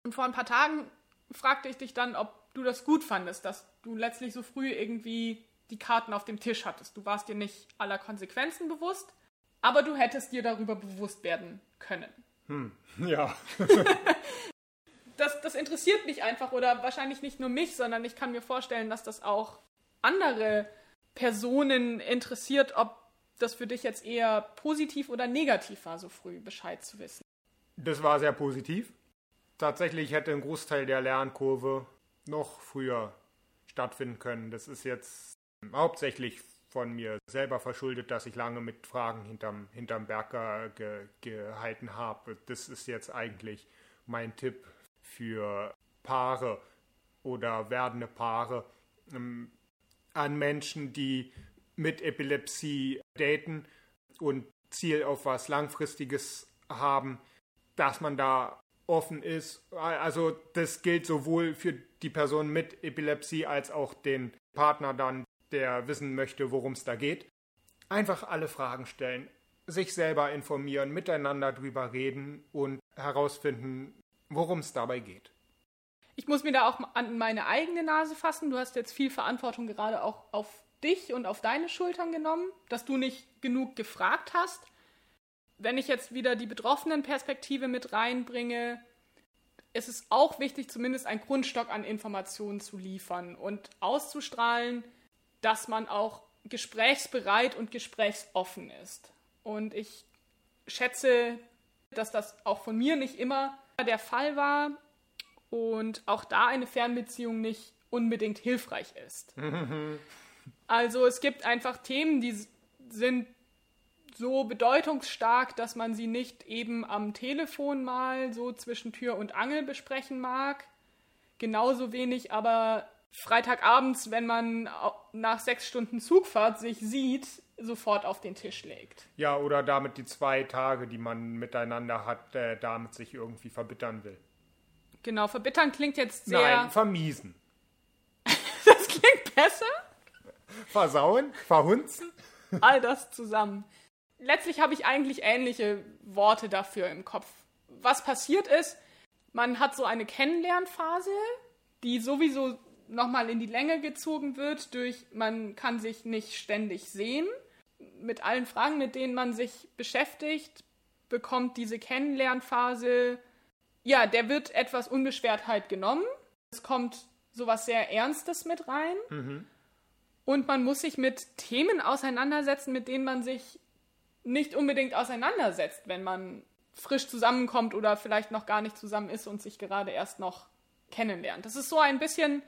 Und vor ein paar Tagen fragte ich dich dann, ob du das gut fandest, dass du letztlich so früh irgendwie die Karten auf dem Tisch hattest. Du warst dir nicht aller Konsequenzen bewusst, aber du hättest dir darüber bewusst werden können. Hm, ja. das, das interessiert mich einfach oder wahrscheinlich nicht nur mich, sondern ich kann mir vorstellen, dass das auch andere Personen interessiert, ob das für dich jetzt eher positiv oder negativ war, so früh Bescheid zu wissen. Das war sehr positiv. Tatsächlich hätte ein Großteil der Lernkurve noch früher stattfinden können. Das ist jetzt hauptsächlich von mir selber verschuldet, dass ich lange mit Fragen hinterm, hinterm Berger ge, gehalten habe. Das ist jetzt eigentlich mein Tipp für Paare oder werdende Paare ähm, an Menschen, die mit Epilepsie daten und Ziel auf was Langfristiges haben, dass man da offen ist. Also das gilt sowohl für die Person mit Epilepsie als auch den Partner dann, der wissen möchte, worum es da geht. Einfach alle Fragen stellen, sich selber informieren, miteinander drüber reden und herausfinden, worum es dabei geht. Ich muss mir da auch an meine eigene Nase fassen. Du hast jetzt viel Verantwortung gerade auch auf dich und auf deine Schultern genommen, dass du nicht genug gefragt hast wenn ich jetzt wieder die betroffenen Perspektive mit reinbringe, ist es auch wichtig, zumindest einen Grundstock an Informationen zu liefern und auszustrahlen, dass man auch gesprächsbereit und gesprächsoffen ist. Und ich schätze, dass das auch von mir nicht immer der Fall war und auch da eine Fernbeziehung nicht unbedingt hilfreich ist. also es gibt einfach Themen, die sind so bedeutungsstark, dass man sie nicht eben am Telefon mal so zwischen Tür und Angel besprechen mag. Genauso wenig aber Freitagabends, wenn man nach sechs Stunden Zugfahrt sich sieht, sofort auf den Tisch legt. Ja, oder damit die zwei Tage, die man miteinander hat, äh, damit sich irgendwie verbittern will. Genau, verbittern klingt jetzt sehr. Nein, vermiesen. das klingt besser? Versauen? Verhunzen? All das zusammen letztlich habe ich eigentlich ähnliche Worte dafür im Kopf. Was passiert ist, man hat so eine Kennenlernphase, die sowieso nochmal in die Länge gezogen wird durch, man kann sich nicht ständig sehen. Mit allen Fragen, mit denen man sich beschäftigt, bekommt diese Kennenlernphase, ja, der wird etwas Unbeschwertheit genommen. Es kommt sowas sehr Ernstes mit rein. Mhm. Und man muss sich mit Themen auseinandersetzen, mit denen man sich nicht unbedingt auseinandersetzt, wenn man frisch zusammenkommt oder vielleicht noch gar nicht zusammen ist und sich gerade erst noch kennenlernt. Das ist so ein bisschen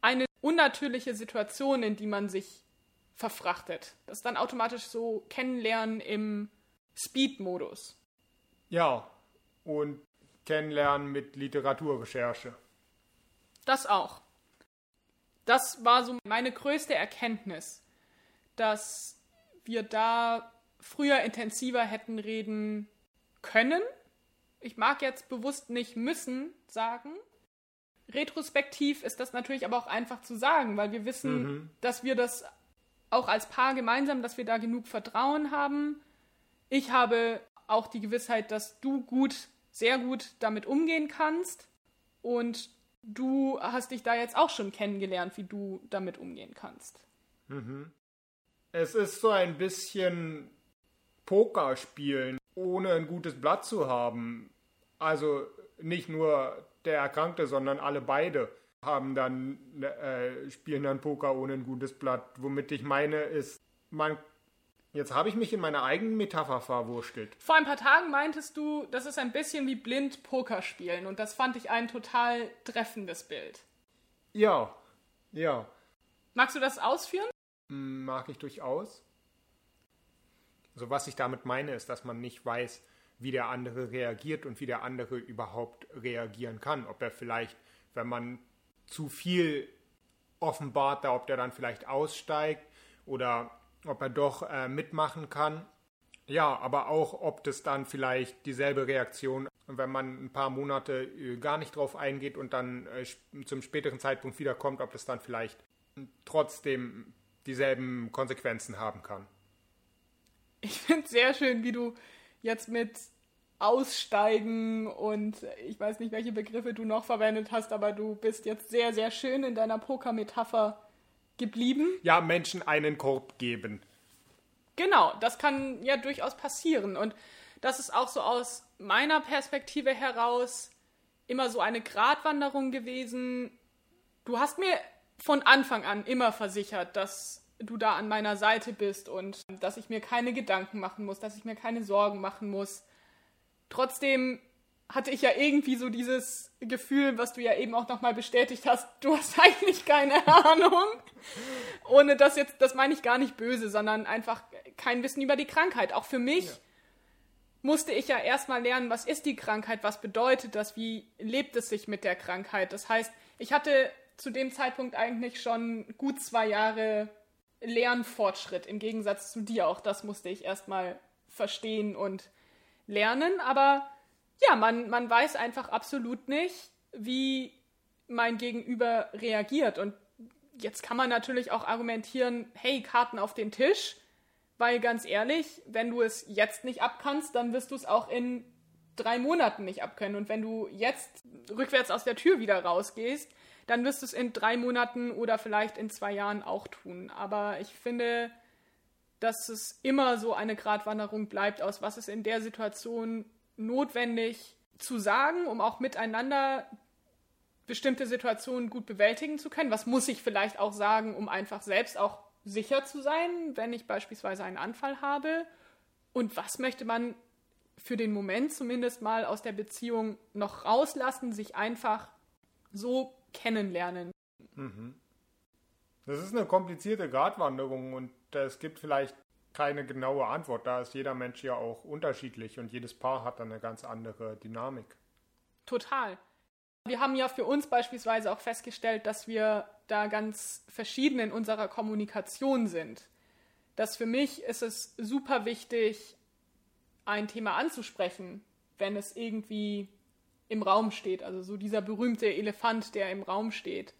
eine unnatürliche Situation, in die man sich verfrachtet. Das ist dann automatisch so Kennenlernen im Speed-Modus. Ja, und Kennenlernen mit Literaturrecherche. Das auch. Das war so meine größte Erkenntnis, dass wir da früher intensiver hätten reden können. Ich mag jetzt bewusst nicht müssen sagen. Retrospektiv ist das natürlich aber auch einfach zu sagen, weil wir wissen, mhm. dass wir das auch als Paar gemeinsam, dass wir da genug Vertrauen haben. Ich habe auch die Gewissheit, dass du gut, sehr gut damit umgehen kannst. Und du hast dich da jetzt auch schon kennengelernt, wie du damit umgehen kannst. Mhm. Es ist so ein bisschen Poker spielen, ohne ein gutes Blatt zu haben. Also nicht nur der Erkrankte, sondern alle beide haben dann äh, spielen dann Poker ohne ein gutes Blatt. Womit ich meine ist, man Jetzt habe ich mich in meiner eigenen Metapher verwurstelt. Vor ein paar Tagen meintest du, das ist ein bisschen wie blind Poker spielen und das fand ich ein total treffendes Bild. Ja, ja. Magst du das ausführen? Mag ich durchaus. Also was ich damit meine, ist, dass man nicht weiß, wie der andere reagiert und wie der andere überhaupt reagieren kann. Ob er vielleicht, wenn man zu viel offenbart, ob der dann vielleicht aussteigt oder ob er doch äh, mitmachen kann. Ja, aber auch, ob das dann vielleicht dieselbe Reaktion, wenn man ein paar Monate äh, gar nicht drauf eingeht und dann äh, zum späteren Zeitpunkt wiederkommt, ob das dann vielleicht trotzdem dieselben Konsequenzen haben kann. Ich finde es sehr schön, wie du jetzt mit Aussteigen und ich weiß nicht, welche Begriffe du noch verwendet hast, aber du bist jetzt sehr, sehr schön in deiner Poker-Metapher geblieben. Ja, Menschen einen Korb geben. Genau, das kann ja durchaus passieren. Und das ist auch so aus meiner Perspektive heraus immer so eine Gratwanderung gewesen. Du hast mir von Anfang an immer versichert, dass du da an meiner Seite bist und dass ich mir keine Gedanken machen muss, dass ich mir keine Sorgen machen muss. Trotzdem hatte ich ja irgendwie so dieses Gefühl, was du ja eben auch nochmal bestätigt hast, du hast eigentlich keine Ahnung. Ohne das jetzt, das meine ich gar nicht böse, sondern einfach kein Wissen über die Krankheit. Auch für mich ja. musste ich ja erstmal lernen, was ist die Krankheit, was bedeutet das, wie lebt es sich mit der Krankheit. Das heißt, ich hatte zu dem Zeitpunkt eigentlich schon gut zwei Jahre Lernfortschritt, im Gegensatz zu dir. Auch das musste ich erstmal verstehen und lernen, aber ja, man, man weiß einfach absolut nicht, wie mein Gegenüber reagiert. Und jetzt kann man natürlich auch argumentieren, hey, Karten auf den Tisch, weil ganz ehrlich, wenn du es jetzt nicht abkannst, dann wirst du es auch in drei Monaten nicht abkönnen. Und wenn du jetzt rückwärts aus der Tür wieder rausgehst, dann wirst du es in drei Monaten oder vielleicht in zwei Jahren auch tun. Aber ich finde, dass es immer so eine Gratwanderung bleibt, aus was ist in der Situation notwendig zu sagen, um auch miteinander bestimmte Situationen gut bewältigen zu können? Was muss ich vielleicht auch sagen, um einfach selbst auch sicher zu sein, wenn ich beispielsweise einen Anfall habe? Und was möchte man für den Moment zumindest mal aus der Beziehung noch rauslassen, sich einfach so kennenlernen? Mhm. Das ist eine komplizierte Gratwanderung und es gibt vielleicht keine genaue Antwort. Da ist jeder Mensch ja auch unterschiedlich und jedes Paar hat dann eine ganz andere Dynamik. Total. Wir haben ja für uns beispielsweise auch festgestellt, dass wir da ganz verschieden in unserer Kommunikation sind. Dass für mich ist es super wichtig, ein Thema anzusprechen, wenn es irgendwie im Raum steht. Also so dieser berühmte Elefant, der im Raum steht.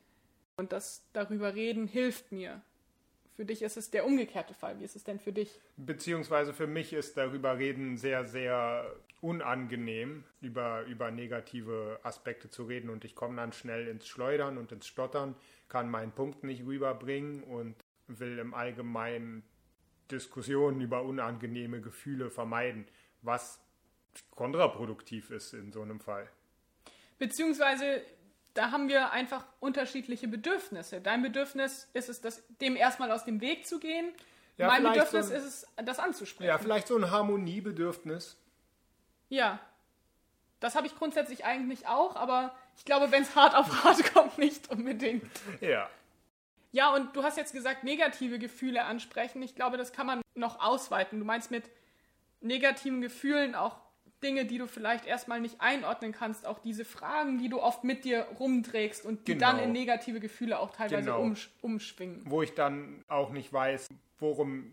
Und das darüber reden hilft mir. Für dich ist es der umgekehrte Fall. Wie ist es denn für dich? Beziehungsweise für mich ist darüber reden sehr, sehr unangenehm, über, über negative Aspekte zu reden und ich komme dann schnell ins Schleudern und ins Stottern, kann meinen Punkt nicht rüberbringen und will im Allgemeinen Diskussionen über unangenehme Gefühle vermeiden, was kontraproduktiv ist in so einem Fall. Beziehungsweise da haben wir einfach unterschiedliche Bedürfnisse. Dein Bedürfnis ist es, das, dem erstmal aus dem Weg zu gehen. Ja, mein Bedürfnis so ein, ist es, das anzusprechen. Ja, vielleicht so ein Harmoniebedürfnis. Ja. Das habe ich grundsätzlich eigentlich auch, aber ich glaube, wenn es hart auf hart kommt, nicht unbedingt. Ja. Ja, und du hast jetzt gesagt, negative Gefühle ansprechen. Ich glaube, das kann man noch ausweiten. Du meinst mit negativen Gefühlen auch Dinge, die du vielleicht erstmal nicht einordnen kannst, auch diese Fragen, die du oft mit dir rumträgst und die genau. dann in negative Gefühle auch teilweise genau. umsch umschwingen. Wo ich dann auch nicht weiß, worum,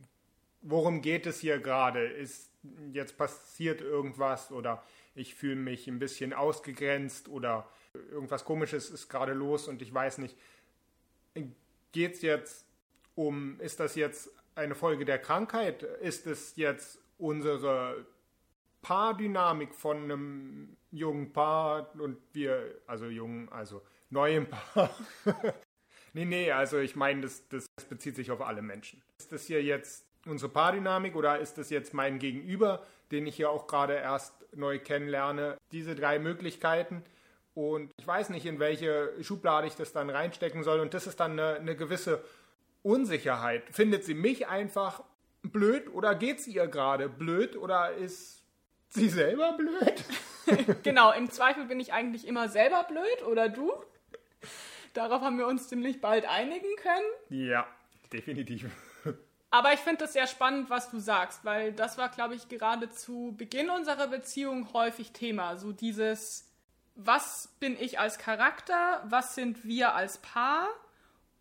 worum geht es hier gerade? Ist jetzt passiert irgendwas oder ich fühle mich ein bisschen ausgegrenzt oder irgendwas Komisches ist gerade los und ich weiß nicht, geht es jetzt um, ist das jetzt eine Folge der Krankheit? Ist es jetzt unsere Paardynamik von einem jungen Paar und wir, also jungen, also neuen Paar. nee, nee, also ich meine, das, das bezieht sich auf alle Menschen. Ist das hier jetzt unsere Paardynamik oder ist das jetzt mein Gegenüber, den ich hier auch gerade erst neu kennenlerne? Diese drei Möglichkeiten. Und ich weiß nicht, in welche Schublade ich das dann reinstecken soll. Und das ist dann eine, eine gewisse Unsicherheit. Findet sie mich einfach blöd oder geht's ihr gerade blöd oder ist sie selber blöd? genau, im Zweifel bin ich eigentlich immer selber blöd oder du. Darauf haben wir uns ziemlich bald einigen können. Ja, definitiv. Aber ich finde es sehr spannend, was du sagst, weil das war, glaube ich, gerade zu Beginn unserer Beziehung häufig Thema. So dieses, was bin ich als Charakter, was sind wir als Paar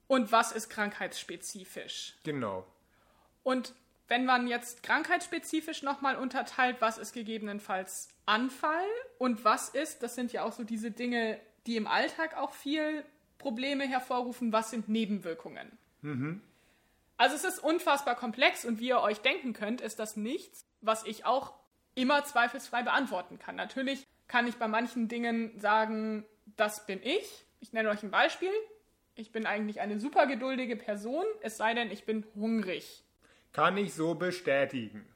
und was ist krankheitsspezifisch. Genau. Und wenn man jetzt krankheitsspezifisch nochmal unterteilt, was ist gegebenenfalls Anfall und was ist, das sind ja auch so diese Dinge, die im Alltag auch viel Probleme hervorrufen, was sind Nebenwirkungen. Mhm. Also es ist unfassbar komplex und wie ihr euch denken könnt, ist das nichts, was ich auch immer zweifelsfrei beantworten kann. Natürlich kann ich bei manchen Dingen sagen, das bin ich. Ich nenne euch ein Beispiel. Ich bin eigentlich eine super geduldige Person, es sei denn, ich bin hungrig. Kann ich so bestätigen.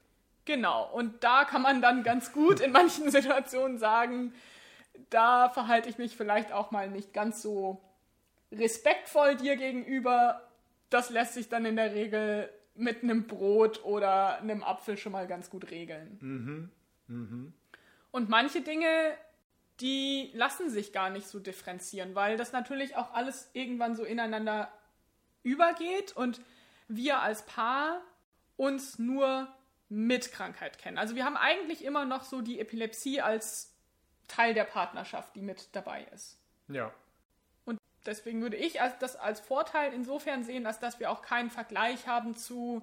Genau, und da kann man dann ganz gut in manchen Situationen sagen, da verhalte ich mich vielleicht auch mal nicht ganz so respektvoll dir gegenüber, das lässt sich dann in der Regel mit einem Brot oder einem Apfel schon mal ganz gut regeln. Mhm. Mhm. Und manche Dinge, die lassen sich gar nicht so differenzieren, weil das natürlich auch alles irgendwann so ineinander übergeht und wir als Paar uns nur mit Krankheit kennen. Also wir haben eigentlich immer noch so die Epilepsie als Teil der Partnerschaft, die mit dabei ist. Ja deswegen würde ich das als Vorteil insofern sehen, als dass wir auch keinen Vergleich haben zu,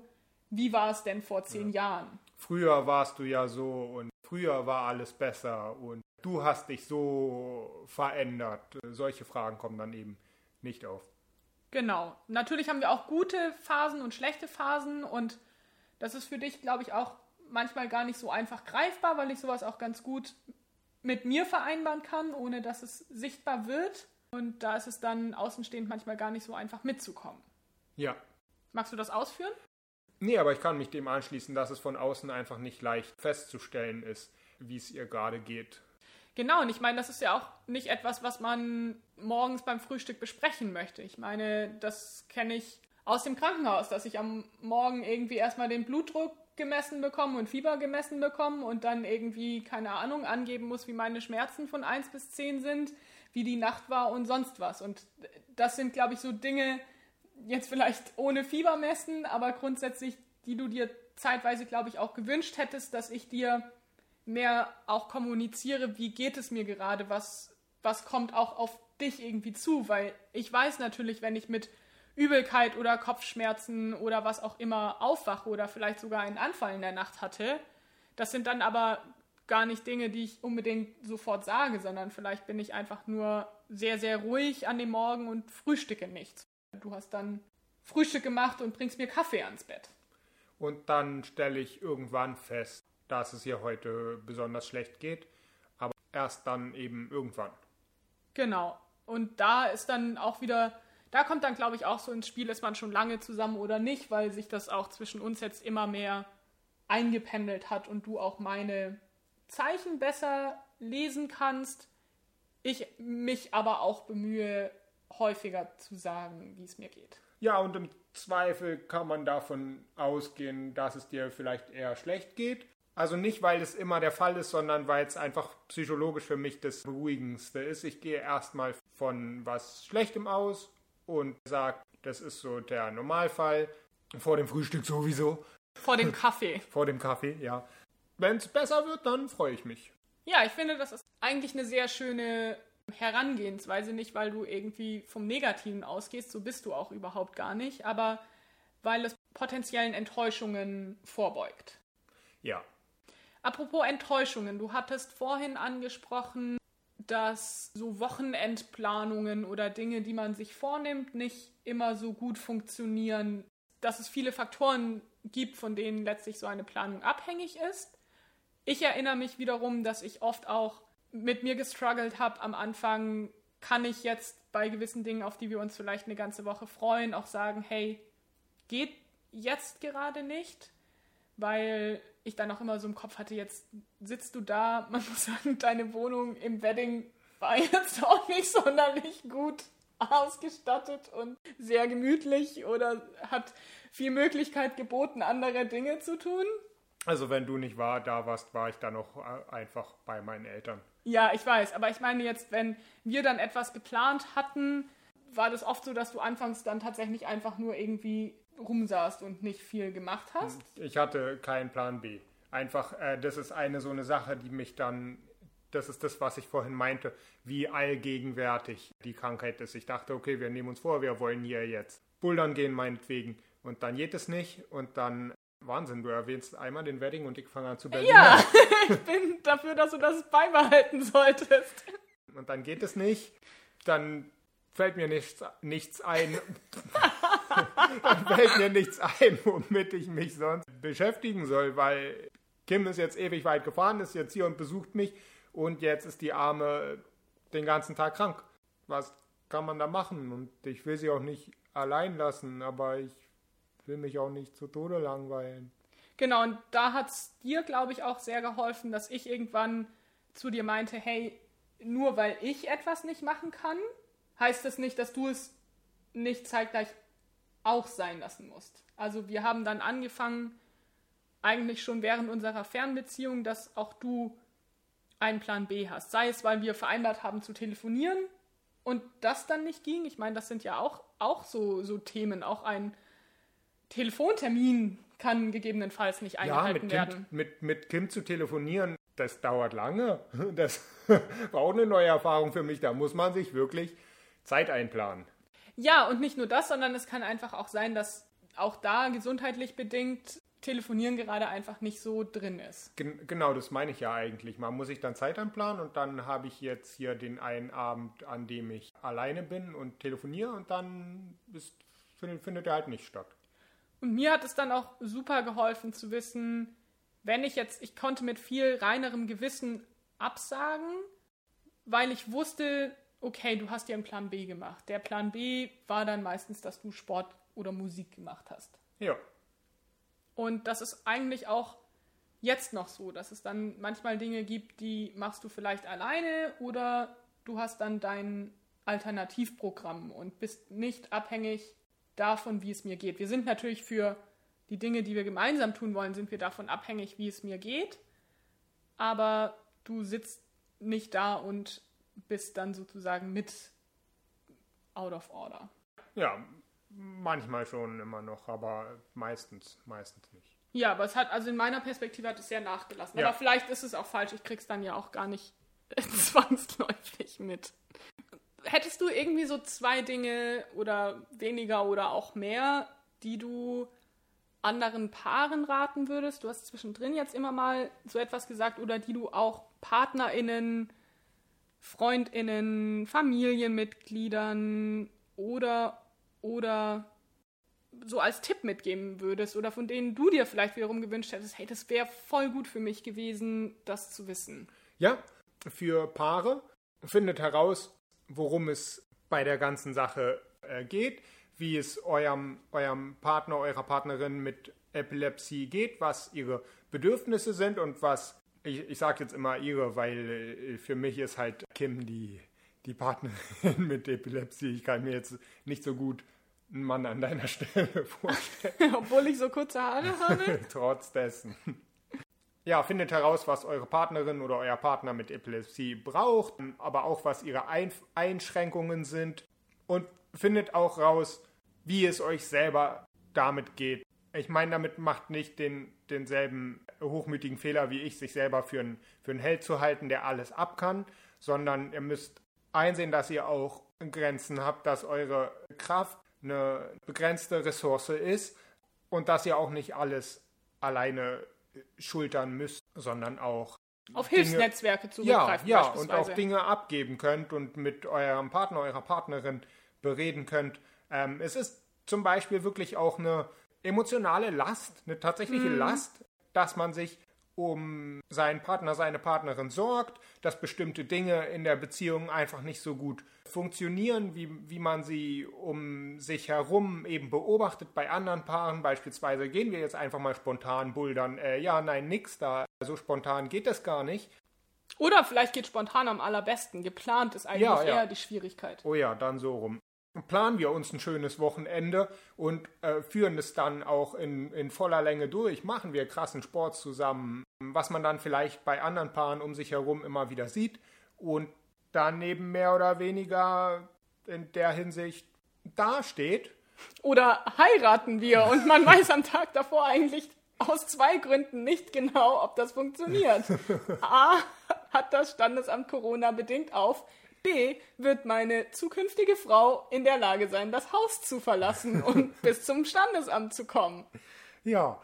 wie war es denn vor zehn ja. Jahren. Früher warst du ja so und früher war alles besser und du hast dich so verändert. Solche Fragen kommen dann eben nicht auf. Genau. Natürlich haben wir auch gute Phasen und schlechte Phasen und das ist für dich, glaube ich, auch manchmal gar nicht so einfach greifbar, weil ich sowas auch ganz gut mit mir vereinbaren kann, ohne dass es sichtbar wird. Und da ist es dann außenstehend manchmal gar nicht so einfach mitzukommen. Ja. Magst du das ausführen? Nee, aber ich kann mich dem anschließen, dass es von außen einfach nicht leicht festzustellen ist, wie es ihr gerade geht. Genau, und ich meine, das ist ja auch nicht etwas, was man morgens beim Frühstück besprechen möchte. Ich meine, das kenne ich aus dem Krankenhaus, dass ich am Morgen irgendwie erstmal den Blutdruck gemessen bekomme und Fieber gemessen bekomme und dann irgendwie, keine Ahnung, angeben muss, wie meine Schmerzen von 1 bis 10 sind wie die Nacht war und sonst was. Und das sind, glaube ich, so Dinge, jetzt vielleicht ohne Fieber messen, aber grundsätzlich, die du dir zeitweise, glaube ich, auch gewünscht hättest, dass ich dir mehr auch kommuniziere, wie geht es mir gerade, was, was kommt auch auf dich irgendwie zu, weil ich weiß natürlich, wenn ich mit Übelkeit oder Kopfschmerzen oder was auch immer aufwache oder vielleicht sogar einen Anfall in der Nacht hatte, das sind dann aber gar nicht Dinge, die ich unbedingt sofort sage, sondern vielleicht bin ich einfach nur sehr, sehr ruhig an dem Morgen und frühstücke nichts. Du hast dann Frühstück gemacht und bringst mir Kaffee ans Bett. Und dann stelle ich irgendwann fest, dass es ihr heute besonders schlecht geht, aber erst dann eben irgendwann. Genau. Und da ist dann auch wieder, da kommt dann, glaube ich, auch so ins Spiel, ist man schon lange zusammen oder nicht, weil sich das auch zwischen uns jetzt immer mehr eingependelt hat und du auch meine Zeichen besser lesen kannst. Ich mich aber auch bemühe, häufiger zu sagen, wie es mir geht. Ja, und im Zweifel kann man davon ausgehen, dass es dir vielleicht eher schlecht geht. Also nicht, weil es immer der Fall ist, sondern weil es einfach psychologisch für mich das Beruhigendste ist. Ich gehe erstmal von was Schlechtem aus und sage, das ist so der Normalfall. Vor dem Frühstück sowieso. Vor dem Kaffee. Vor dem Kaffee, ja. Wenn es besser wird, dann freue ich mich. Ja, ich finde, das ist eigentlich eine sehr schöne Herangehensweise. Nicht, weil du irgendwie vom Negativen ausgehst, so bist du auch überhaupt gar nicht, aber weil es potenziellen Enttäuschungen vorbeugt. Ja. Apropos Enttäuschungen, du hattest vorhin angesprochen, dass so Wochenendplanungen oder Dinge, die man sich vornimmt, nicht immer so gut funktionieren, dass es viele Faktoren gibt, von denen letztlich so eine Planung abhängig ist. Ich erinnere mich wiederum, dass ich oft auch mit mir gestruggelt habe am Anfang, kann ich jetzt bei gewissen Dingen, auf die wir uns vielleicht eine ganze Woche freuen, auch sagen, hey, geht jetzt gerade nicht, weil ich dann auch immer so im Kopf hatte, jetzt sitzt du da, man muss sagen, deine Wohnung im Wedding war jetzt auch nicht sonderlich gut ausgestattet und sehr gemütlich oder hat viel Möglichkeit geboten, andere Dinge zu tun. Also wenn du nicht war, da warst, war ich dann noch äh, einfach bei meinen Eltern. Ja, ich weiß, aber ich meine jetzt, wenn wir dann etwas geplant hatten, war das oft so, dass du anfangs dann tatsächlich einfach nur irgendwie rumsaßt und nicht viel gemacht hast? Ich hatte keinen Plan B. Einfach, äh, das ist eine so eine Sache, die mich dann, das ist das, was ich vorhin meinte, wie allgegenwärtig die Krankheit ist. Ich dachte, okay, wir nehmen uns vor, wir wollen hier jetzt bouldern gehen, meinetwegen. Und dann geht es nicht und dann Wahnsinn, du erwähnst einmal den Wedding und ich fange an zu Berlin. Ja, ich bin dafür, dass du das beibehalten solltest. Und dann geht es nicht. Dann fällt mir nichts, nichts ein. dann fällt mir nichts ein, womit ich mich sonst beschäftigen soll, weil Kim ist jetzt ewig weit gefahren, ist jetzt hier und besucht mich und jetzt ist die Arme den ganzen Tag krank. Was kann man da machen? Und ich will sie auch nicht allein lassen, aber ich will mich auch nicht zu Tode langweilen. Genau, und da hat es dir, glaube ich, auch sehr geholfen, dass ich irgendwann zu dir meinte, hey, nur weil ich etwas nicht machen kann, heißt das nicht, dass du es nicht zeitgleich auch sein lassen musst. Also wir haben dann angefangen, eigentlich schon während unserer Fernbeziehung, dass auch du einen Plan B hast. Sei es, weil wir vereinbart haben zu telefonieren und das dann nicht ging. Ich meine, das sind ja auch, auch so, so Themen. Auch ein Telefontermin kann gegebenenfalls nicht eingehalten ja, mit Kim, Mit, mit Kim zu telefonieren, das dauert lange. Das war auch eine neue Erfahrung für mich. Da muss man sich wirklich Zeit einplanen. Ja, und nicht nur das, sondern es kann einfach auch sein, dass auch da gesundheitlich bedingt Telefonieren gerade einfach nicht so drin ist. Gen genau, das meine ich ja eigentlich. Man muss sich dann Zeit einplanen und dann habe ich jetzt hier den einen Abend, an dem ich alleine bin und telefoniere und dann ist, findet, findet er halt nicht statt. Und mir hat es dann auch super geholfen zu wissen, wenn ich jetzt, ich konnte mit viel reinerem Gewissen absagen, weil ich wusste, okay, du hast dir einen Plan B gemacht. Der Plan B war dann meistens, dass du Sport oder Musik gemacht hast. Ja. Und das ist eigentlich auch jetzt noch so, dass es dann manchmal Dinge gibt, die machst du vielleicht alleine oder du hast dann dein Alternativprogramm und bist nicht abhängig davon, wie es mir geht. Wir sind natürlich für die Dinge, die wir gemeinsam tun wollen, sind wir davon abhängig, wie es mir geht. Aber du sitzt nicht da und bist dann sozusagen mit out of order. Ja, manchmal schon immer noch, aber meistens, meistens nicht. Ja, aber es hat, also in meiner Perspektive hat es sehr nachgelassen. Ja. Aber vielleicht ist es auch falsch, ich krieg's dann ja auch gar nicht zwangsläufig mit. Hättest du irgendwie so zwei Dinge oder weniger oder auch mehr, die du anderen Paaren raten würdest? Du hast zwischendrin jetzt immer mal so etwas gesagt oder die du auch PartnerInnen Freundinnen, Familienmitgliedern oder oder so als Tipp mitgeben würdest oder von denen du dir vielleicht wiederum gewünscht hättest, hey, das wäre voll gut für mich gewesen, das zu wissen. Ja, für Paare findet heraus, worum es bei der ganzen Sache äh, geht, wie es eurem, eurem Partner, eurer Partnerin mit Epilepsie geht, was ihre Bedürfnisse sind und was ich, ich sage jetzt immer ihre, weil äh, für mich ist halt Kim die, die Partnerin mit Epilepsie. Ich kann mir jetzt nicht so gut einen Mann an deiner Stelle vorstellen. Obwohl ich so kurze Haare habe? Trotz dessen. Ja, findet heraus, was eure Partnerin oder euer Partner mit Epilepsie braucht, aber auch was ihre Ein Einschränkungen sind und findet auch raus, wie es euch selber damit geht. Ich meine, damit macht nicht den, denselben hochmütigen Fehler wie ich, sich selber für einen, für einen Held zu halten, der alles ab kann, sondern ihr müsst einsehen, dass ihr auch Grenzen habt, dass eure Kraft eine begrenzte Ressource ist und dass ihr auch nicht alles alleine schultern müsst, sondern auch auf Dinge, Hilfsnetzwerke zugreifen. Ja, ja und auch Dinge abgeben könnt und mit eurem Partner, eurer Partnerin bereden könnt. Ähm, es ist zum Beispiel wirklich auch eine emotionale Last, eine tatsächliche mhm. Last, dass man sich um seinen Partner, seine Partnerin sorgt, dass bestimmte Dinge in der Beziehung einfach nicht so gut funktionieren, wie, wie man sie um sich herum eben beobachtet bei anderen Paaren. Beispielsweise gehen wir jetzt einfach mal spontan bouldern. Äh, ja, nein, nix da. So spontan geht das gar nicht. Oder vielleicht geht spontan am allerbesten. Geplant ist eigentlich ja, ja. eher die Schwierigkeit. Oh ja, dann so rum. Planen wir uns ein schönes Wochenende und äh, führen es dann auch in, in voller Länge durch, machen wir krassen Sport zusammen, was man dann vielleicht bei anderen Paaren um sich herum immer wieder sieht und daneben mehr oder weniger in der Hinsicht dasteht. Oder heiraten wir und man weiß am Tag davor eigentlich aus zwei Gründen nicht genau, ob das funktioniert. A, hat das Standesamt Corona bedingt auf. B, wird meine zukünftige Frau in der Lage sein, das Haus zu verlassen und bis zum Standesamt zu kommen. Ja,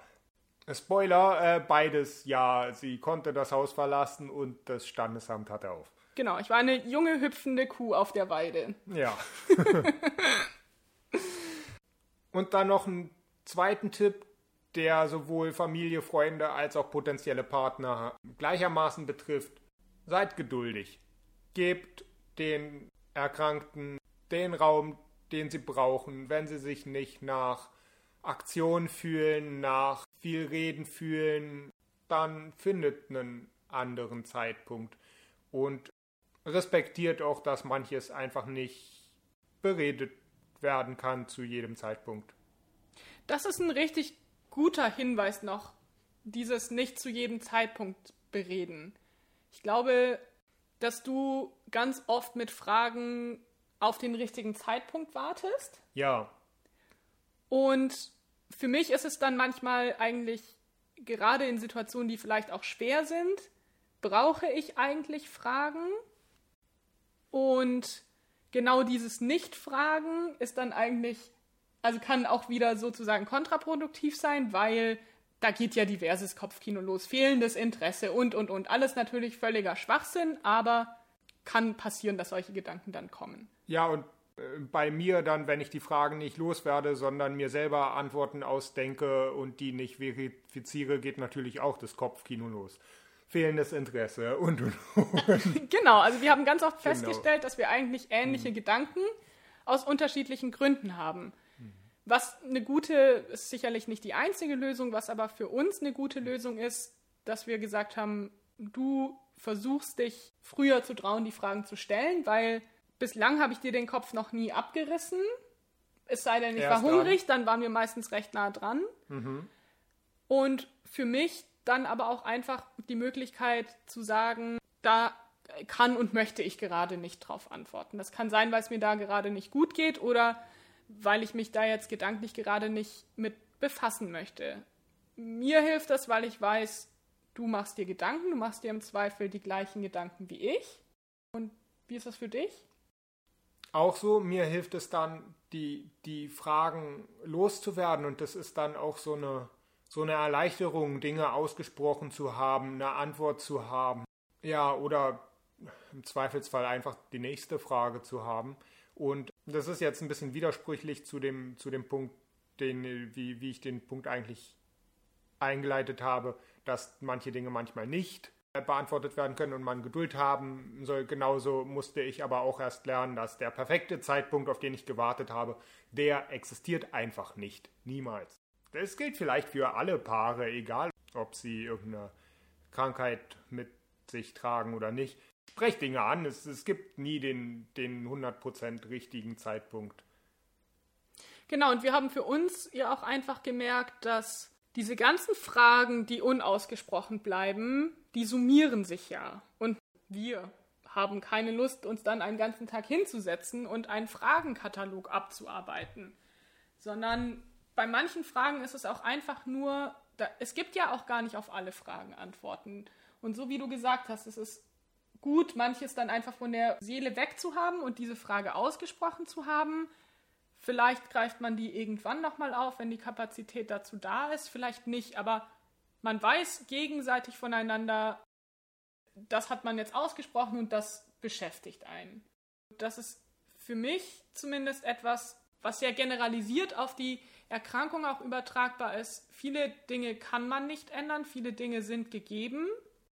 Spoiler, äh, beides ja. Sie konnte das Haus verlassen und das Standesamt hatte auf. Genau, ich war eine junge, hüpfende Kuh auf der Weide. Ja. und dann noch einen zweiten Tipp, der sowohl Familie, Freunde als auch potenzielle Partner gleichermaßen betrifft. Seid geduldig. Gebt den Erkrankten den Raum, den sie brauchen, wenn sie sich nicht nach Aktion fühlen, nach viel Reden fühlen, dann findet einen anderen Zeitpunkt und respektiert auch, dass manches einfach nicht beredet werden kann zu jedem Zeitpunkt. Das ist ein richtig guter Hinweis noch, dieses nicht zu jedem Zeitpunkt bereden. Ich glaube, dass du ganz oft mit Fragen auf den richtigen Zeitpunkt wartest. Ja. Und für mich ist es dann manchmal eigentlich, gerade in Situationen, die vielleicht auch schwer sind, brauche ich eigentlich Fragen. Und genau dieses Nicht-Fragen ist dann eigentlich, also kann auch wieder sozusagen kontraproduktiv sein, weil da geht ja diverses Kopfkino los, fehlendes Interesse und, und, und. Alles natürlich völliger Schwachsinn, aber kann passieren, dass solche Gedanken dann kommen. Ja, und äh, bei mir dann, wenn ich die Fragen nicht loswerde, sondern mir selber Antworten ausdenke und die nicht verifiziere, geht natürlich auch das Kopfkino los. Fehlendes Interesse und, und, und. genau, also wir haben ganz oft genau. festgestellt, dass wir eigentlich ähnliche mhm. Gedanken aus unterschiedlichen Gründen haben. Was eine gute, ist sicherlich nicht die einzige Lösung, was aber für uns eine gute Lösung ist, dass wir gesagt haben, du versuchst dich früher zu trauen, die Fragen zu stellen, weil bislang habe ich dir den Kopf noch nie abgerissen. Es sei denn, ich Erst war hungrig, dran. dann waren wir meistens recht nah dran. Mhm. Und für mich dann aber auch einfach die Möglichkeit zu sagen, da kann und möchte ich gerade nicht drauf antworten. Das kann sein, weil es mir da gerade nicht gut geht oder weil ich mich da jetzt gedanklich gerade nicht mit befassen möchte. Mir hilft das, weil ich weiß, du machst dir Gedanken, du machst dir im Zweifel die gleichen Gedanken wie ich. Und wie ist das für dich? Auch so, mir hilft es dann, die, die Fragen loszuwerden und das ist dann auch so eine, so eine Erleichterung, Dinge ausgesprochen zu haben, eine Antwort zu haben. Ja, oder im Zweifelsfall einfach die nächste Frage zu haben. Und das ist jetzt ein bisschen widersprüchlich zu dem, zu dem Punkt, den, wie, wie ich den Punkt eigentlich eingeleitet habe, dass manche Dinge manchmal nicht beantwortet werden können und man Geduld haben soll. Genauso musste ich aber auch erst lernen, dass der perfekte Zeitpunkt, auf den ich gewartet habe, der existiert einfach nicht. Niemals. Das gilt vielleicht für alle Paare, egal ob sie irgendeine Krankheit mit sich tragen oder nicht spreche Dinge an. Es, es gibt nie den, den 100% richtigen Zeitpunkt. Genau, und wir haben für uns ja auch einfach gemerkt, dass diese ganzen Fragen, die unausgesprochen bleiben, die summieren sich ja. Und wir haben keine Lust, uns dann einen ganzen Tag hinzusetzen und einen Fragenkatalog abzuarbeiten. Sondern bei manchen Fragen ist es auch einfach nur, da, es gibt ja auch gar nicht auf alle Fragen Antworten. Und so wie du gesagt hast, es ist gut, manches dann einfach von der Seele wegzuhaben und diese Frage ausgesprochen zu haben. Vielleicht greift man die irgendwann nochmal auf, wenn die Kapazität dazu da ist, vielleicht nicht, aber man weiß gegenseitig voneinander, das hat man jetzt ausgesprochen und das beschäftigt einen. Das ist für mich zumindest etwas, was sehr generalisiert auf die Erkrankung auch übertragbar ist. Viele Dinge kann man nicht ändern, viele Dinge sind gegeben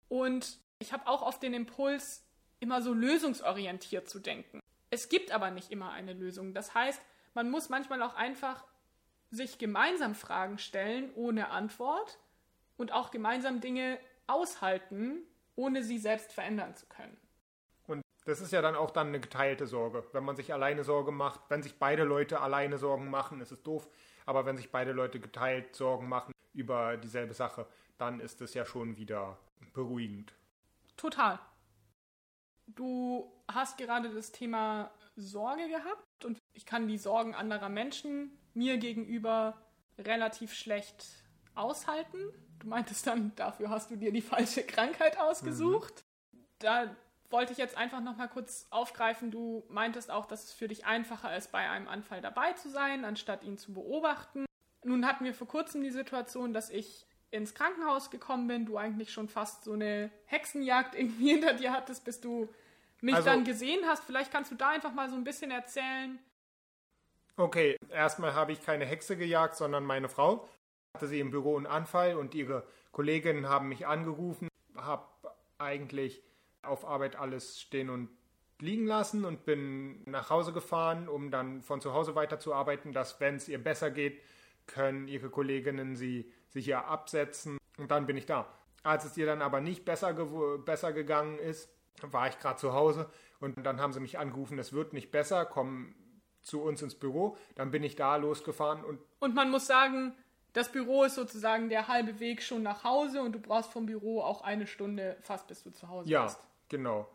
und ich habe auch oft den Impuls, immer so lösungsorientiert zu denken. Es gibt aber nicht immer eine Lösung. Das heißt, man muss manchmal auch einfach sich gemeinsam Fragen stellen ohne Antwort und auch gemeinsam Dinge aushalten, ohne sie selbst verändern zu können. Und Das ist ja dann auch dann eine geteilte Sorge. Wenn man sich alleine Sorge macht, wenn sich beide Leute alleine Sorgen machen, ist es doof. Aber wenn sich beide Leute geteilt Sorgen machen über dieselbe Sache, dann ist es ja schon wieder beruhigend. Total. Du hast gerade das Thema Sorge gehabt und ich kann die Sorgen anderer Menschen mir gegenüber relativ schlecht aushalten. Du meintest dann, dafür hast du dir die falsche Krankheit ausgesucht. Mhm. Da wollte ich jetzt einfach noch mal kurz aufgreifen. Du meintest auch, dass es für dich einfacher ist, bei einem Anfall dabei zu sein, anstatt ihn zu beobachten. Nun hatten wir vor kurzem die Situation, dass ich ins Krankenhaus gekommen bin, du eigentlich schon fast so eine Hexenjagd irgendwie hinter dir hattest, bis du mich also, dann gesehen hast. Vielleicht kannst du da einfach mal so ein bisschen erzählen. Okay, erstmal habe ich keine Hexe gejagt, sondern meine Frau. Hatte sie im Büro einen Anfall und ihre Kolleginnen haben mich angerufen, habe eigentlich auf Arbeit alles stehen und liegen lassen und bin nach Hause gefahren, um dann von zu Hause weiterzuarbeiten, dass wenn es ihr besser geht, können ihre Kolleginnen sie sich ja absetzen und dann bin ich da. Als es ihr dann aber nicht besser, besser gegangen ist, war ich gerade zu Hause und dann haben sie mich angerufen, es wird nicht besser, komm zu uns ins Büro. Dann bin ich da losgefahren und. Und man muss sagen, das Büro ist sozusagen der halbe Weg schon nach Hause und du brauchst vom Büro auch eine Stunde fast, bis du zu Hause ja, bist. Ja, genau.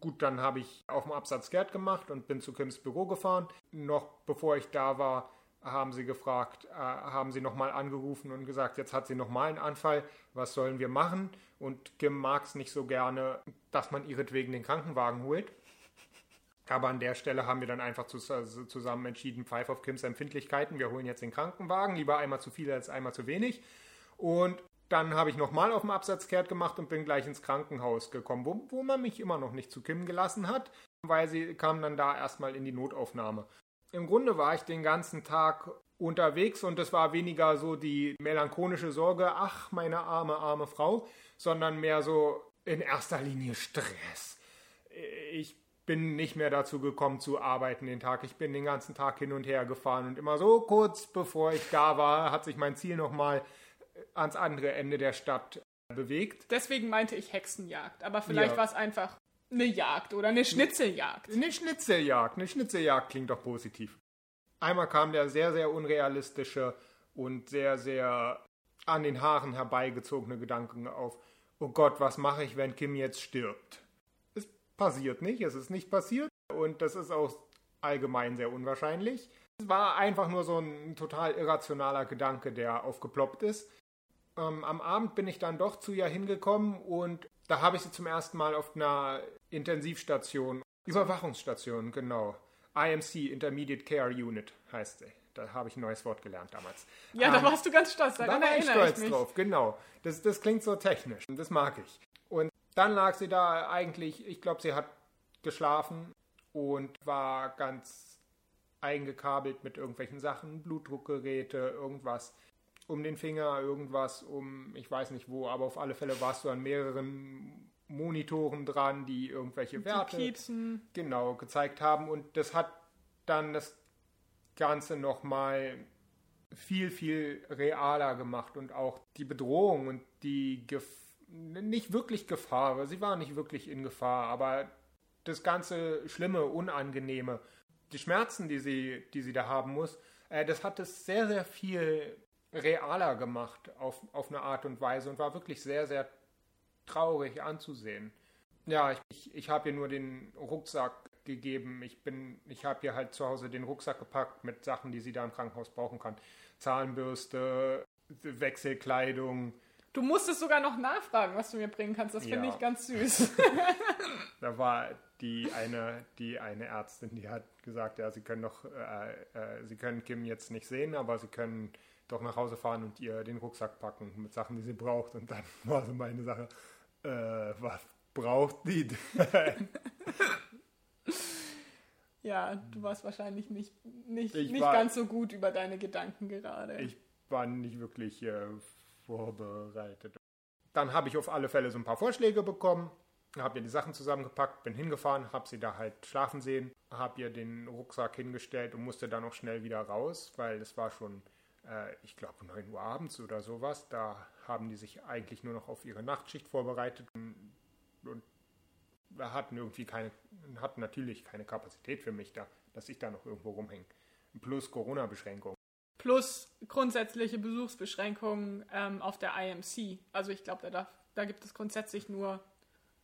Gut, dann habe ich auf dem Absatz Gerd gemacht und bin zu Kims Büro gefahren. Noch bevor ich da war, haben sie gefragt, äh, haben sie nochmal angerufen und gesagt, jetzt hat sie nochmal einen Anfall, was sollen wir machen? Und Kim mag es nicht so gerne, dass man ihretwegen den Krankenwagen holt. Aber an der Stelle haben wir dann einfach zusammen entschieden, Pfeif auf Kims Empfindlichkeiten, wir holen jetzt den Krankenwagen, lieber einmal zu viel als einmal zu wenig. Und dann habe ich nochmal auf dem Absatz kehrt gemacht und bin gleich ins Krankenhaus gekommen, wo, wo man mich immer noch nicht zu Kim gelassen hat, weil sie kam dann da erstmal in die Notaufnahme. Im Grunde war ich den ganzen Tag unterwegs und es war weniger so die melancholische Sorge, ach, meine arme, arme Frau, sondern mehr so in erster Linie Stress. Ich bin nicht mehr dazu gekommen zu arbeiten den Tag. Ich bin den ganzen Tag hin und her gefahren und immer so kurz bevor ich da war, hat sich mein Ziel nochmal ans andere Ende der Stadt bewegt. Deswegen meinte ich Hexenjagd, aber vielleicht ja. war es einfach eine Jagd oder eine Schnitzeljagd. Eine Schnitzeljagd, eine Schnitzeljagd klingt doch positiv. Einmal kam der sehr, sehr unrealistische und sehr, sehr an den Haaren herbeigezogene Gedanken auf, oh Gott, was mache ich, wenn Kim jetzt stirbt? Es passiert nicht, es ist nicht passiert und das ist auch allgemein sehr unwahrscheinlich. Es war einfach nur so ein total irrationaler Gedanke, der aufgeploppt ist. Ähm, am Abend bin ich dann doch zu ihr hingekommen und da habe ich sie zum ersten Mal auf einer Intensivstation, Überwachungsstation, genau. IMC, Intermediate Care Unit heißt sie. Da habe ich ein neues Wort gelernt damals. Ja, ähm, da warst du ganz stolz. Da war ich stolz ich drauf, genau. Das, das klingt so technisch und das mag ich. Und dann lag sie da eigentlich, ich glaube, sie hat geschlafen und war ganz eingekabelt mit irgendwelchen Sachen, Blutdruckgeräte, irgendwas um den Finger, irgendwas um, ich weiß nicht wo, aber auf alle Fälle warst du an mehreren Monitoren dran, die irgendwelche Werte die genau gezeigt haben. Und das hat dann das Ganze nochmal viel, viel realer gemacht. Und auch die Bedrohung und die Gef nicht wirklich Gefahr, sie war nicht wirklich in Gefahr, aber das ganze Schlimme, Unangenehme, die Schmerzen, die sie, die sie da haben muss, äh, das hat es sehr, sehr viel realer gemacht auf, auf eine Art und Weise und war wirklich sehr, sehr traurig anzusehen. Ja, ich, ich, ich habe ihr nur den Rucksack gegeben. Ich bin, ich habe ihr halt zu Hause den Rucksack gepackt mit Sachen, die sie da im Krankenhaus brauchen kann. Zahnbürste, Wechselkleidung. Du musstest sogar noch nachfragen, was du mir bringen kannst. Das finde ja. ich ganz süß. da war die eine, die eine Ärztin, die hat gesagt, ja, sie können doch, äh, äh, sie können Kim jetzt nicht sehen, aber sie können doch nach Hause fahren und ihr den Rucksack packen mit Sachen, die sie braucht. Und dann war so meine Sache, äh, was braucht die denn? ja, du warst wahrscheinlich nicht, nicht, nicht war, ganz so gut über deine Gedanken gerade. Ich war nicht wirklich äh, vorbereitet. Dann habe ich auf alle Fälle so ein paar Vorschläge bekommen, habe ihr die Sachen zusammengepackt, bin hingefahren, habe sie da halt schlafen sehen, habe ihr den Rucksack hingestellt und musste dann auch schnell wieder raus, weil es war schon ich glaube 9 Uhr abends oder sowas. Da haben die sich eigentlich nur noch auf ihre Nachtschicht vorbereitet und hatten irgendwie keine, hatten natürlich keine Kapazität für mich da, dass ich da noch irgendwo rumhänge. Plus Corona-Beschränkungen. Plus grundsätzliche Besuchsbeschränkungen ähm, auf der IMC. Also ich glaube, da, da gibt es grundsätzlich nur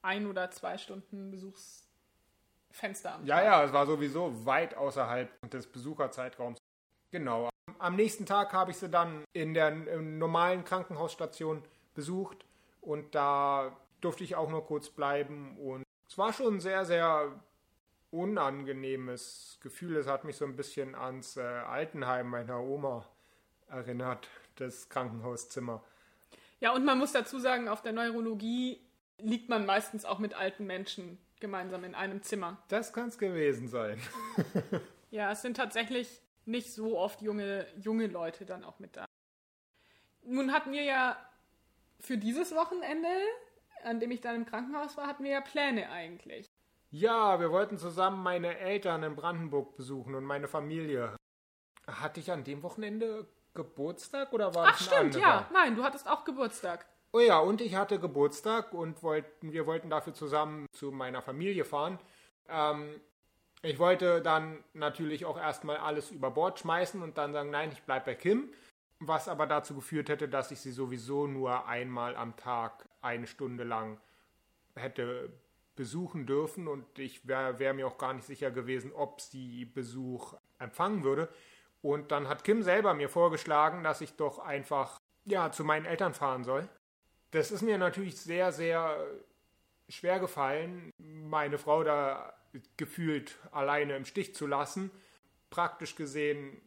ein oder zwei Stunden Besuchsfenster am Ja, Tag. ja, es war sowieso weit außerhalb des Besucherzeitraums. Genau. Am nächsten Tag habe ich sie dann in der normalen Krankenhausstation besucht und da durfte ich auch nur kurz bleiben und es war schon ein sehr, sehr unangenehmes Gefühl. Es hat mich so ein bisschen ans äh, Altenheim meiner Oma erinnert, das Krankenhauszimmer. Ja, und man muss dazu sagen, auf der Neurologie liegt man meistens auch mit alten Menschen gemeinsam in einem Zimmer. Das kann es gewesen sein. ja, es sind tatsächlich nicht so oft junge, junge Leute dann auch mit da. Nun hatten wir ja für dieses Wochenende, an dem ich dann im Krankenhaus war, hatten wir ja Pläne eigentlich. Ja, wir wollten zusammen meine Eltern in Brandenburg besuchen und meine Familie. Hatte ich an dem Wochenende Geburtstag oder war Ach, das stimmt, anderer? ja. Nein, du hattest auch Geburtstag. Oh ja, und ich hatte Geburtstag und wollten, wir wollten dafür zusammen zu meiner Familie fahren. Ähm, ich wollte dann natürlich auch erstmal alles über Bord schmeißen und dann sagen, nein, ich bleibe bei Kim. Was aber dazu geführt hätte, dass ich sie sowieso nur einmal am Tag eine Stunde lang hätte besuchen dürfen und ich wäre wär mir auch gar nicht sicher gewesen, ob sie Besuch empfangen würde. Und dann hat Kim selber mir vorgeschlagen, dass ich doch einfach ja zu meinen Eltern fahren soll. Das ist mir natürlich sehr, sehr schwer gefallen, meine Frau da gefühlt alleine im Stich zu lassen. Praktisch gesehen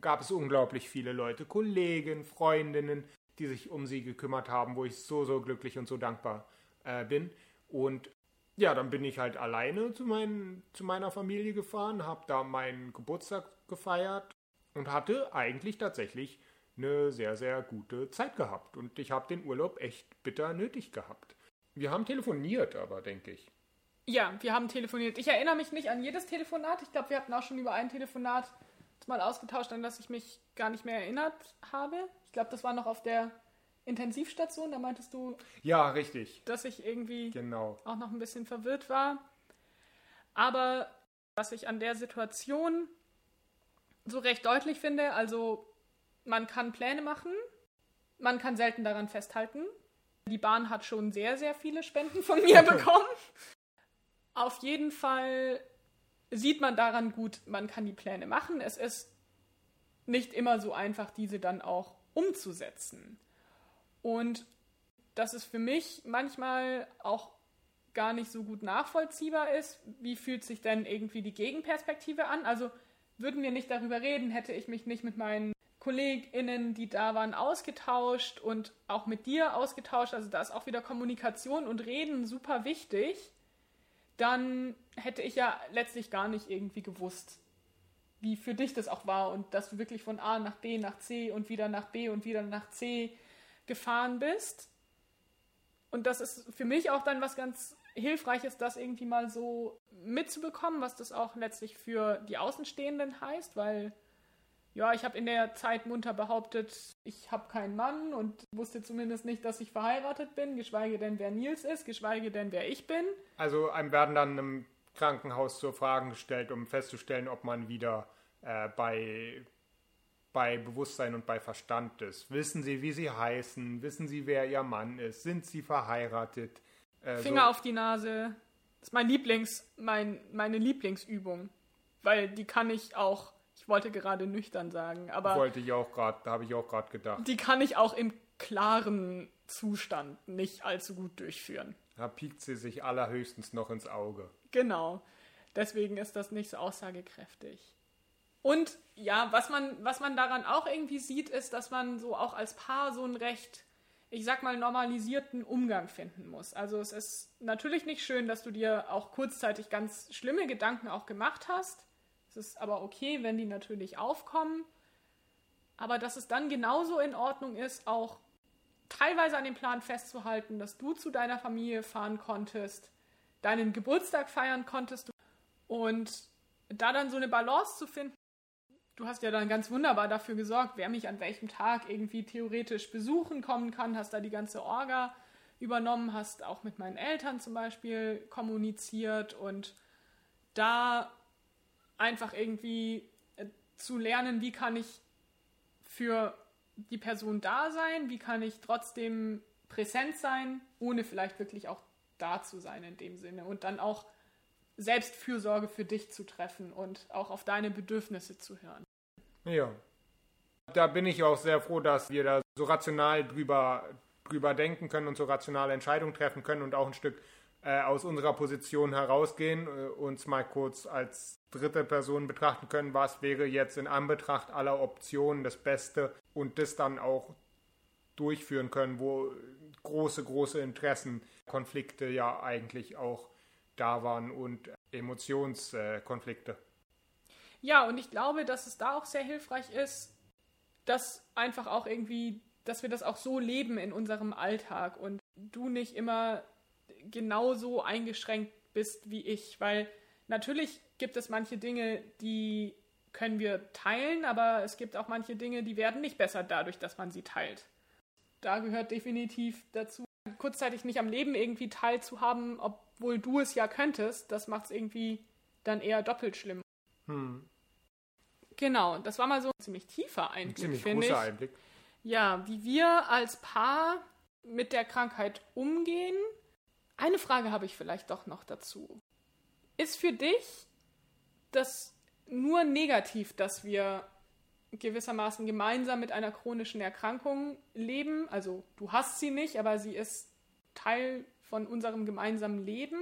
gab es unglaublich viele Leute, Kollegen, Freundinnen, die sich um sie gekümmert haben, wo ich so, so glücklich und so dankbar äh, bin. Und ja, dann bin ich halt alleine zu, mein, zu meiner Familie gefahren, habe da meinen Geburtstag gefeiert und hatte eigentlich tatsächlich eine sehr, sehr gute Zeit gehabt. Und ich habe den Urlaub echt bitter nötig gehabt. Wir haben telefoniert, aber denke ich. Ja, wir haben telefoniert. Ich erinnere mich nicht an jedes Telefonat. Ich glaube, wir hatten auch schon über ein Telefonat mal ausgetauscht, an das ich mich gar nicht mehr erinnert habe. Ich glaube, das war noch auf der Intensivstation. Da meintest du. Ja, richtig. Dass ich irgendwie genau. auch noch ein bisschen verwirrt war. Aber was ich an der Situation so recht deutlich finde, also man kann Pläne machen, man kann selten daran festhalten. Die Bahn hat schon sehr, sehr viele Spenden von mir bekommen. Auf jeden Fall sieht man daran gut, man kann die Pläne machen. Es ist nicht immer so einfach, diese dann auch umzusetzen. Und dass es für mich manchmal auch gar nicht so gut nachvollziehbar ist, wie fühlt sich denn irgendwie die Gegenperspektive an? Also würden wir nicht darüber reden, hätte ich mich nicht mit meinen KollegInnen, die da waren, ausgetauscht und auch mit dir ausgetauscht. Also da ist auch wieder Kommunikation und Reden super wichtig. Dann hätte ich ja letztlich gar nicht irgendwie gewusst, wie für dich das auch war und dass du wirklich von A nach B nach C und wieder nach B und wieder nach C gefahren bist. Und das ist für mich auch dann was ganz Hilfreiches, das irgendwie mal so mitzubekommen, was das auch letztlich für die Außenstehenden heißt, weil ja, ich habe in der Zeit munter behauptet, ich habe keinen Mann und wusste zumindest nicht, dass ich verheiratet bin, geschweige denn, wer Nils ist, geschweige denn, wer ich bin. Also einem werden dann im Krankenhaus zur Fragen gestellt, um festzustellen, ob man wieder äh, bei, bei Bewusstsein und bei Verstand ist. Wissen Sie, wie Sie heißen? Wissen Sie, wer Ihr Mann ist? Sind Sie verheiratet? Äh, Finger so. auf die Nase. Das ist mein Lieblings, mein, meine Lieblingsübung. Weil die kann ich auch ich wollte gerade nüchtern sagen, aber. Wollte ich auch gerade, da habe ich auch gerade gedacht. Die kann ich auch im klaren Zustand nicht allzu gut durchführen. Da piekt sie sich allerhöchstens noch ins Auge. Genau. Deswegen ist das nicht so aussagekräftig. Und ja, was man, was man daran auch irgendwie sieht, ist, dass man so auch als Paar so einen recht, ich sag mal, normalisierten Umgang finden muss. Also es ist natürlich nicht schön, dass du dir auch kurzzeitig ganz schlimme Gedanken auch gemacht hast. Es ist aber okay, wenn die natürlich aufkommen. Aber dass es dann genauso in Ordnung ist, auch teilweise an dem Plan festzuhalten, dass du zu deiner Familie fahren konntest, deinen Geburtstag feiern konntest und da dann so eine Balance zu finden. Du hast ja dann ganz wunderbar dafür gesorgt, wer mich an welchem Tag irgendwie theoretisch besuchen kommen kann, hast da die ganze Orga übernommen, hast auch mit meinen Eltern zum Beispiel kommuniziert und da einfach irgendwie äh, zu lernen, wie kann ich für die Person da sein, wie kann ich trotzdem präsent sein, ohne vielleicht wirklich auch da zu sein in dem Sinne und dann auch Selbstfürsorge für dich zu treffen und auch auf deine Bedürfnisse zu hören. Ja. Da bin ich auch sehr froh, dass wir da so rational drüber, drüber denken können und so rationale Entscheidungen treffen können und auch ein Stück äh, aus unserer Position herausgehen, äh, uns mal kurz als dritte Person betrachten können, was wäre jetzt in Anbetracht aller Optionen das Beste und das dann auch durchführen können, wo große, große Interessenkonflikte ja eigentlich auch da waren und Emotionskonflikte. Ja, und ich glaube, dass es da auch sehr hilfreich ist, dass einfach auch irgendwie, dass wir das auch so leben in unserem Alltag und du nicht immer genauso eingeschränkt bist wie ich, weil natürlich gibt es manche Dinge, die können wir teilen, aber es gibt auch manche Dinge, die werden nicht besser dadurch, dass man sie teilt. Da gehört definitiv dazu, kurzzeitig nicht am Leben irgendwie teilzuhaben, obwohl du es ja könntest. Das macht es irgendwie dann eher doppelt schlimm. Hm. Genau, das war mal so ein ziemlich tiefer Einblick, ziemlich großer ich. Einblick. Ja, wie wir als Paar mit der Krankheit umgehen. Eine Frage habe ich vielleicht doch noch dazu. Ist für dich das nur negativ, dass wir gewissermaßen gemeinsam mit einer chronischen Erkrankung leben? Also du hast sie nicht, aber sie ist Teil von unserem gemeinsamen Leben.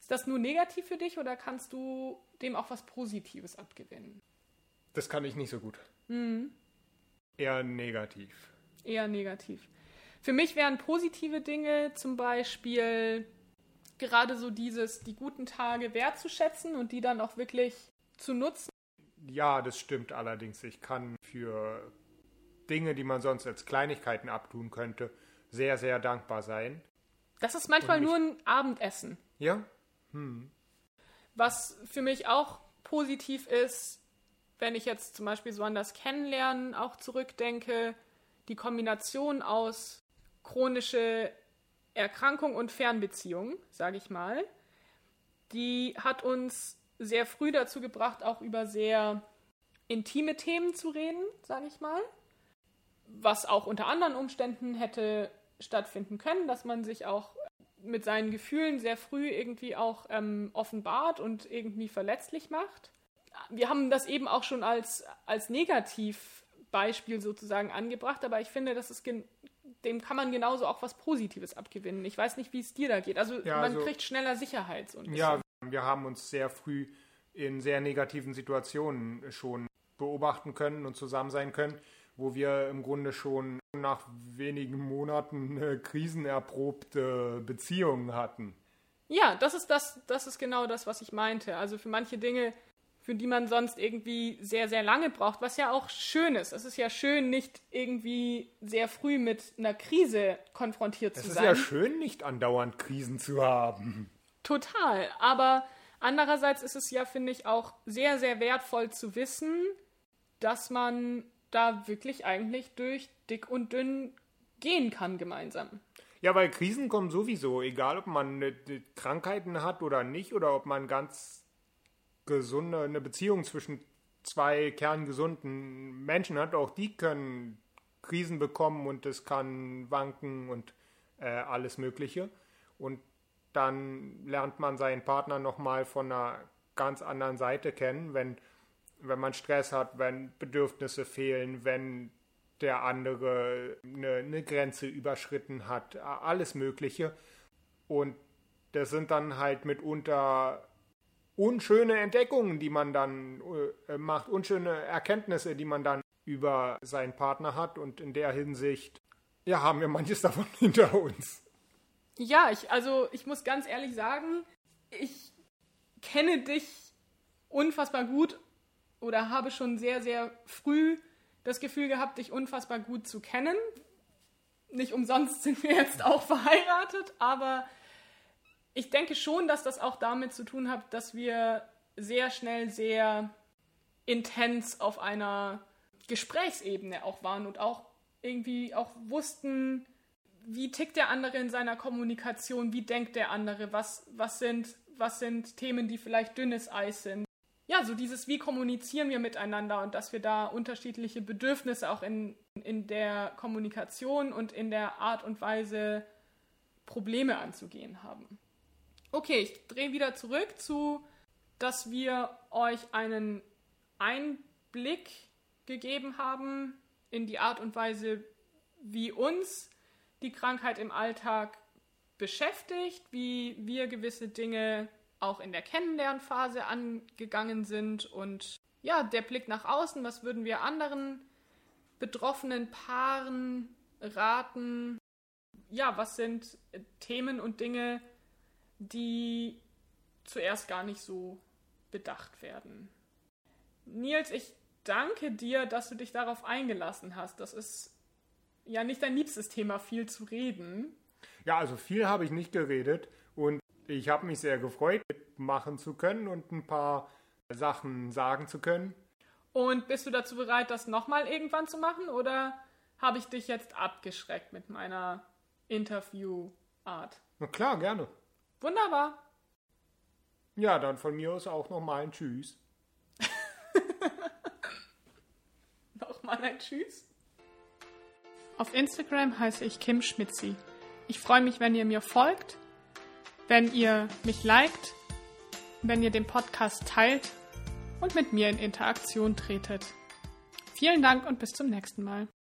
Ist das nur negativ für dich oder kannst du dem auch was Positives abgewinnen? Das kann ich nicht so gut. Mhm. Eher negativ. Eher negativ. Für mich wären positive Dinge zum Beispiel gerade so dieses, die guten Tage wertzuschätzen und die dann auch wirklich zu nutzen. Ja, das stimmt allerdings. Ich kann für Dinge, die man sonst als Kleinigkeiten abtun könnte, sehr, sehr dankbar sein. Das ist manchmal nur ein Abendessen. Ja? Hm. Was für mich auch positiv ist, wenn ich jetzt zum Beispiel so an das Kennenlernen auch zurückdenke, die Kombination aus chronische Erkrankung und Fernbeziehung, sage ich mal, die hat uns sehr früh dazu gebracht, auch über sehr intime Themen zu reden, sage ich mal. Was auch unter anderen Umständen hätte stattfinden können, dass man sich auch mit seinen Gefühlen sehr früh irgendwie auch ähm, offenbart und irgendwie verletzlich macht. Wir haben das eben auch schon als, als Negativbeispiel sozusagen angebracht, aber ich finde, das ist dem kann man genauso auch was Positives abgewinnen. Ich weiß nicht, wie es dir da geht. Also ja, man also, kriegt schneller Sicherheit. So ja, wir haben uns sehr früh in sehr negativen Situationen schon beobachten können und zusammen sein können, wo wir im Grunde schon nach wenigen Monaten eine krisenerprobte Beziehung hatten. Ja, das ist das, das ist genau das, was ich meinte. Also für manche Dinge für die man sonst irgendwie sehr, sehr lange braucht, was ja auch schön ist. Es ist ja schön, nicht irgendwie sehr früh mit einer Krise konfrontiert es zu sein. Es ist ja schön, nicht andauernd Krisen zu haben. Total. Aber andererseits ist es ja, finde ich, auch sehr, sehr wertvoll zu wissen, dass man da wirklich eigentlich durch dick und dünn gehen kann gemeinsam. Ja, weil Krisen kommen sowieso, egal ob man Krankheiten hat oder nicht, oder ob man ganz gesunde, eine Beziehung zwischen zwei kerngesunden Menschen hat, auch die können Krisen bekommen und es kann wanken und äh, alles Mögliche. Und dann lernt man seinen Partner nochmal von einer ganz anderen Seite kennen, wenn, wenn man Stress hat, wenn Bedürfnisse fehlen, wenn der andere eine, eine Grenze überschritten hat, alles Mögliche. Und das sind dann halt mitunter unschöne Entdeckungen, die man dann äh, macht, unschöne Erkenntnisse, die man dann über seinen Partner hat und in der Hinsicht, ja, haben wir manches davon hinter uns. Ja, ich, also ich muss ganz ehrlich sagen, ich kenne dich unfassbar gut oder habe schon sehr, sehr früh das Gefühl gehabt, dich unfassbar gut zu kennen. Nicht umsonst sind wir jetzt auch verheiratet, aber ich denke schon, dass das auch damit zu tun hat, dass wir sehr schnell sehr intens auf einer Gesprächsebene auch waren und auch irgendwie auch wussten, wie tickt der andere in seiner Kommunikation, wie denkt der andere, was, was, sind, was sind Themen, die vielleicht dünnes Eis sind. Ja, so dieses, wie kommunizieren wir miteinander und dass wir da unterschiedliche Bedürfnisse auch in, in der Kommunikation und in der Art und Weise Probleme anzugehen haben. Okay, ich drehe wieder zurück zu, dass wir euch einen Einblick gegeben haben in die Art und Weise, wie uns die Krankheit im Alltag beschäftigt, wie wir gewisse Dinge auch in der Kennenlernphase angegangen sind und ja, der Blick nach außen, was würden wir anderen betroffenen Paaren raten? Ja, was sind Themen und Dinge, die zuerst gar nicht so bedacht werden? Nils, ich danke dir, dass du dich darauf eingelassen hast. Das ist ja nicht dein liebstes Thema, viel zu reden. Ja, also viel habe ich nicht geredet und ich habe mich sehr gefreut, mitmachen zu können und ein paar Sachen sagen zu können. Und bist du dazu bereit, das nochmal irgendwann zu machen oder habe ich dich jetzt abgeschreckt mit meiner Interviewart? Na klar, gerne. Wunderbar. Ja, dann von mir aus auch nochmal ein Tschüss. nochmal ein Tschüss. Auf Instagram heiße ich Kim Schmitzi. Ich freue mich, wenn ihr mir folgt, wenn ihr mich liked, wenn ihr den Podcast teilt und mit mir in Interaktion tretet. Vielen Dank und bis zum nächsten Mal.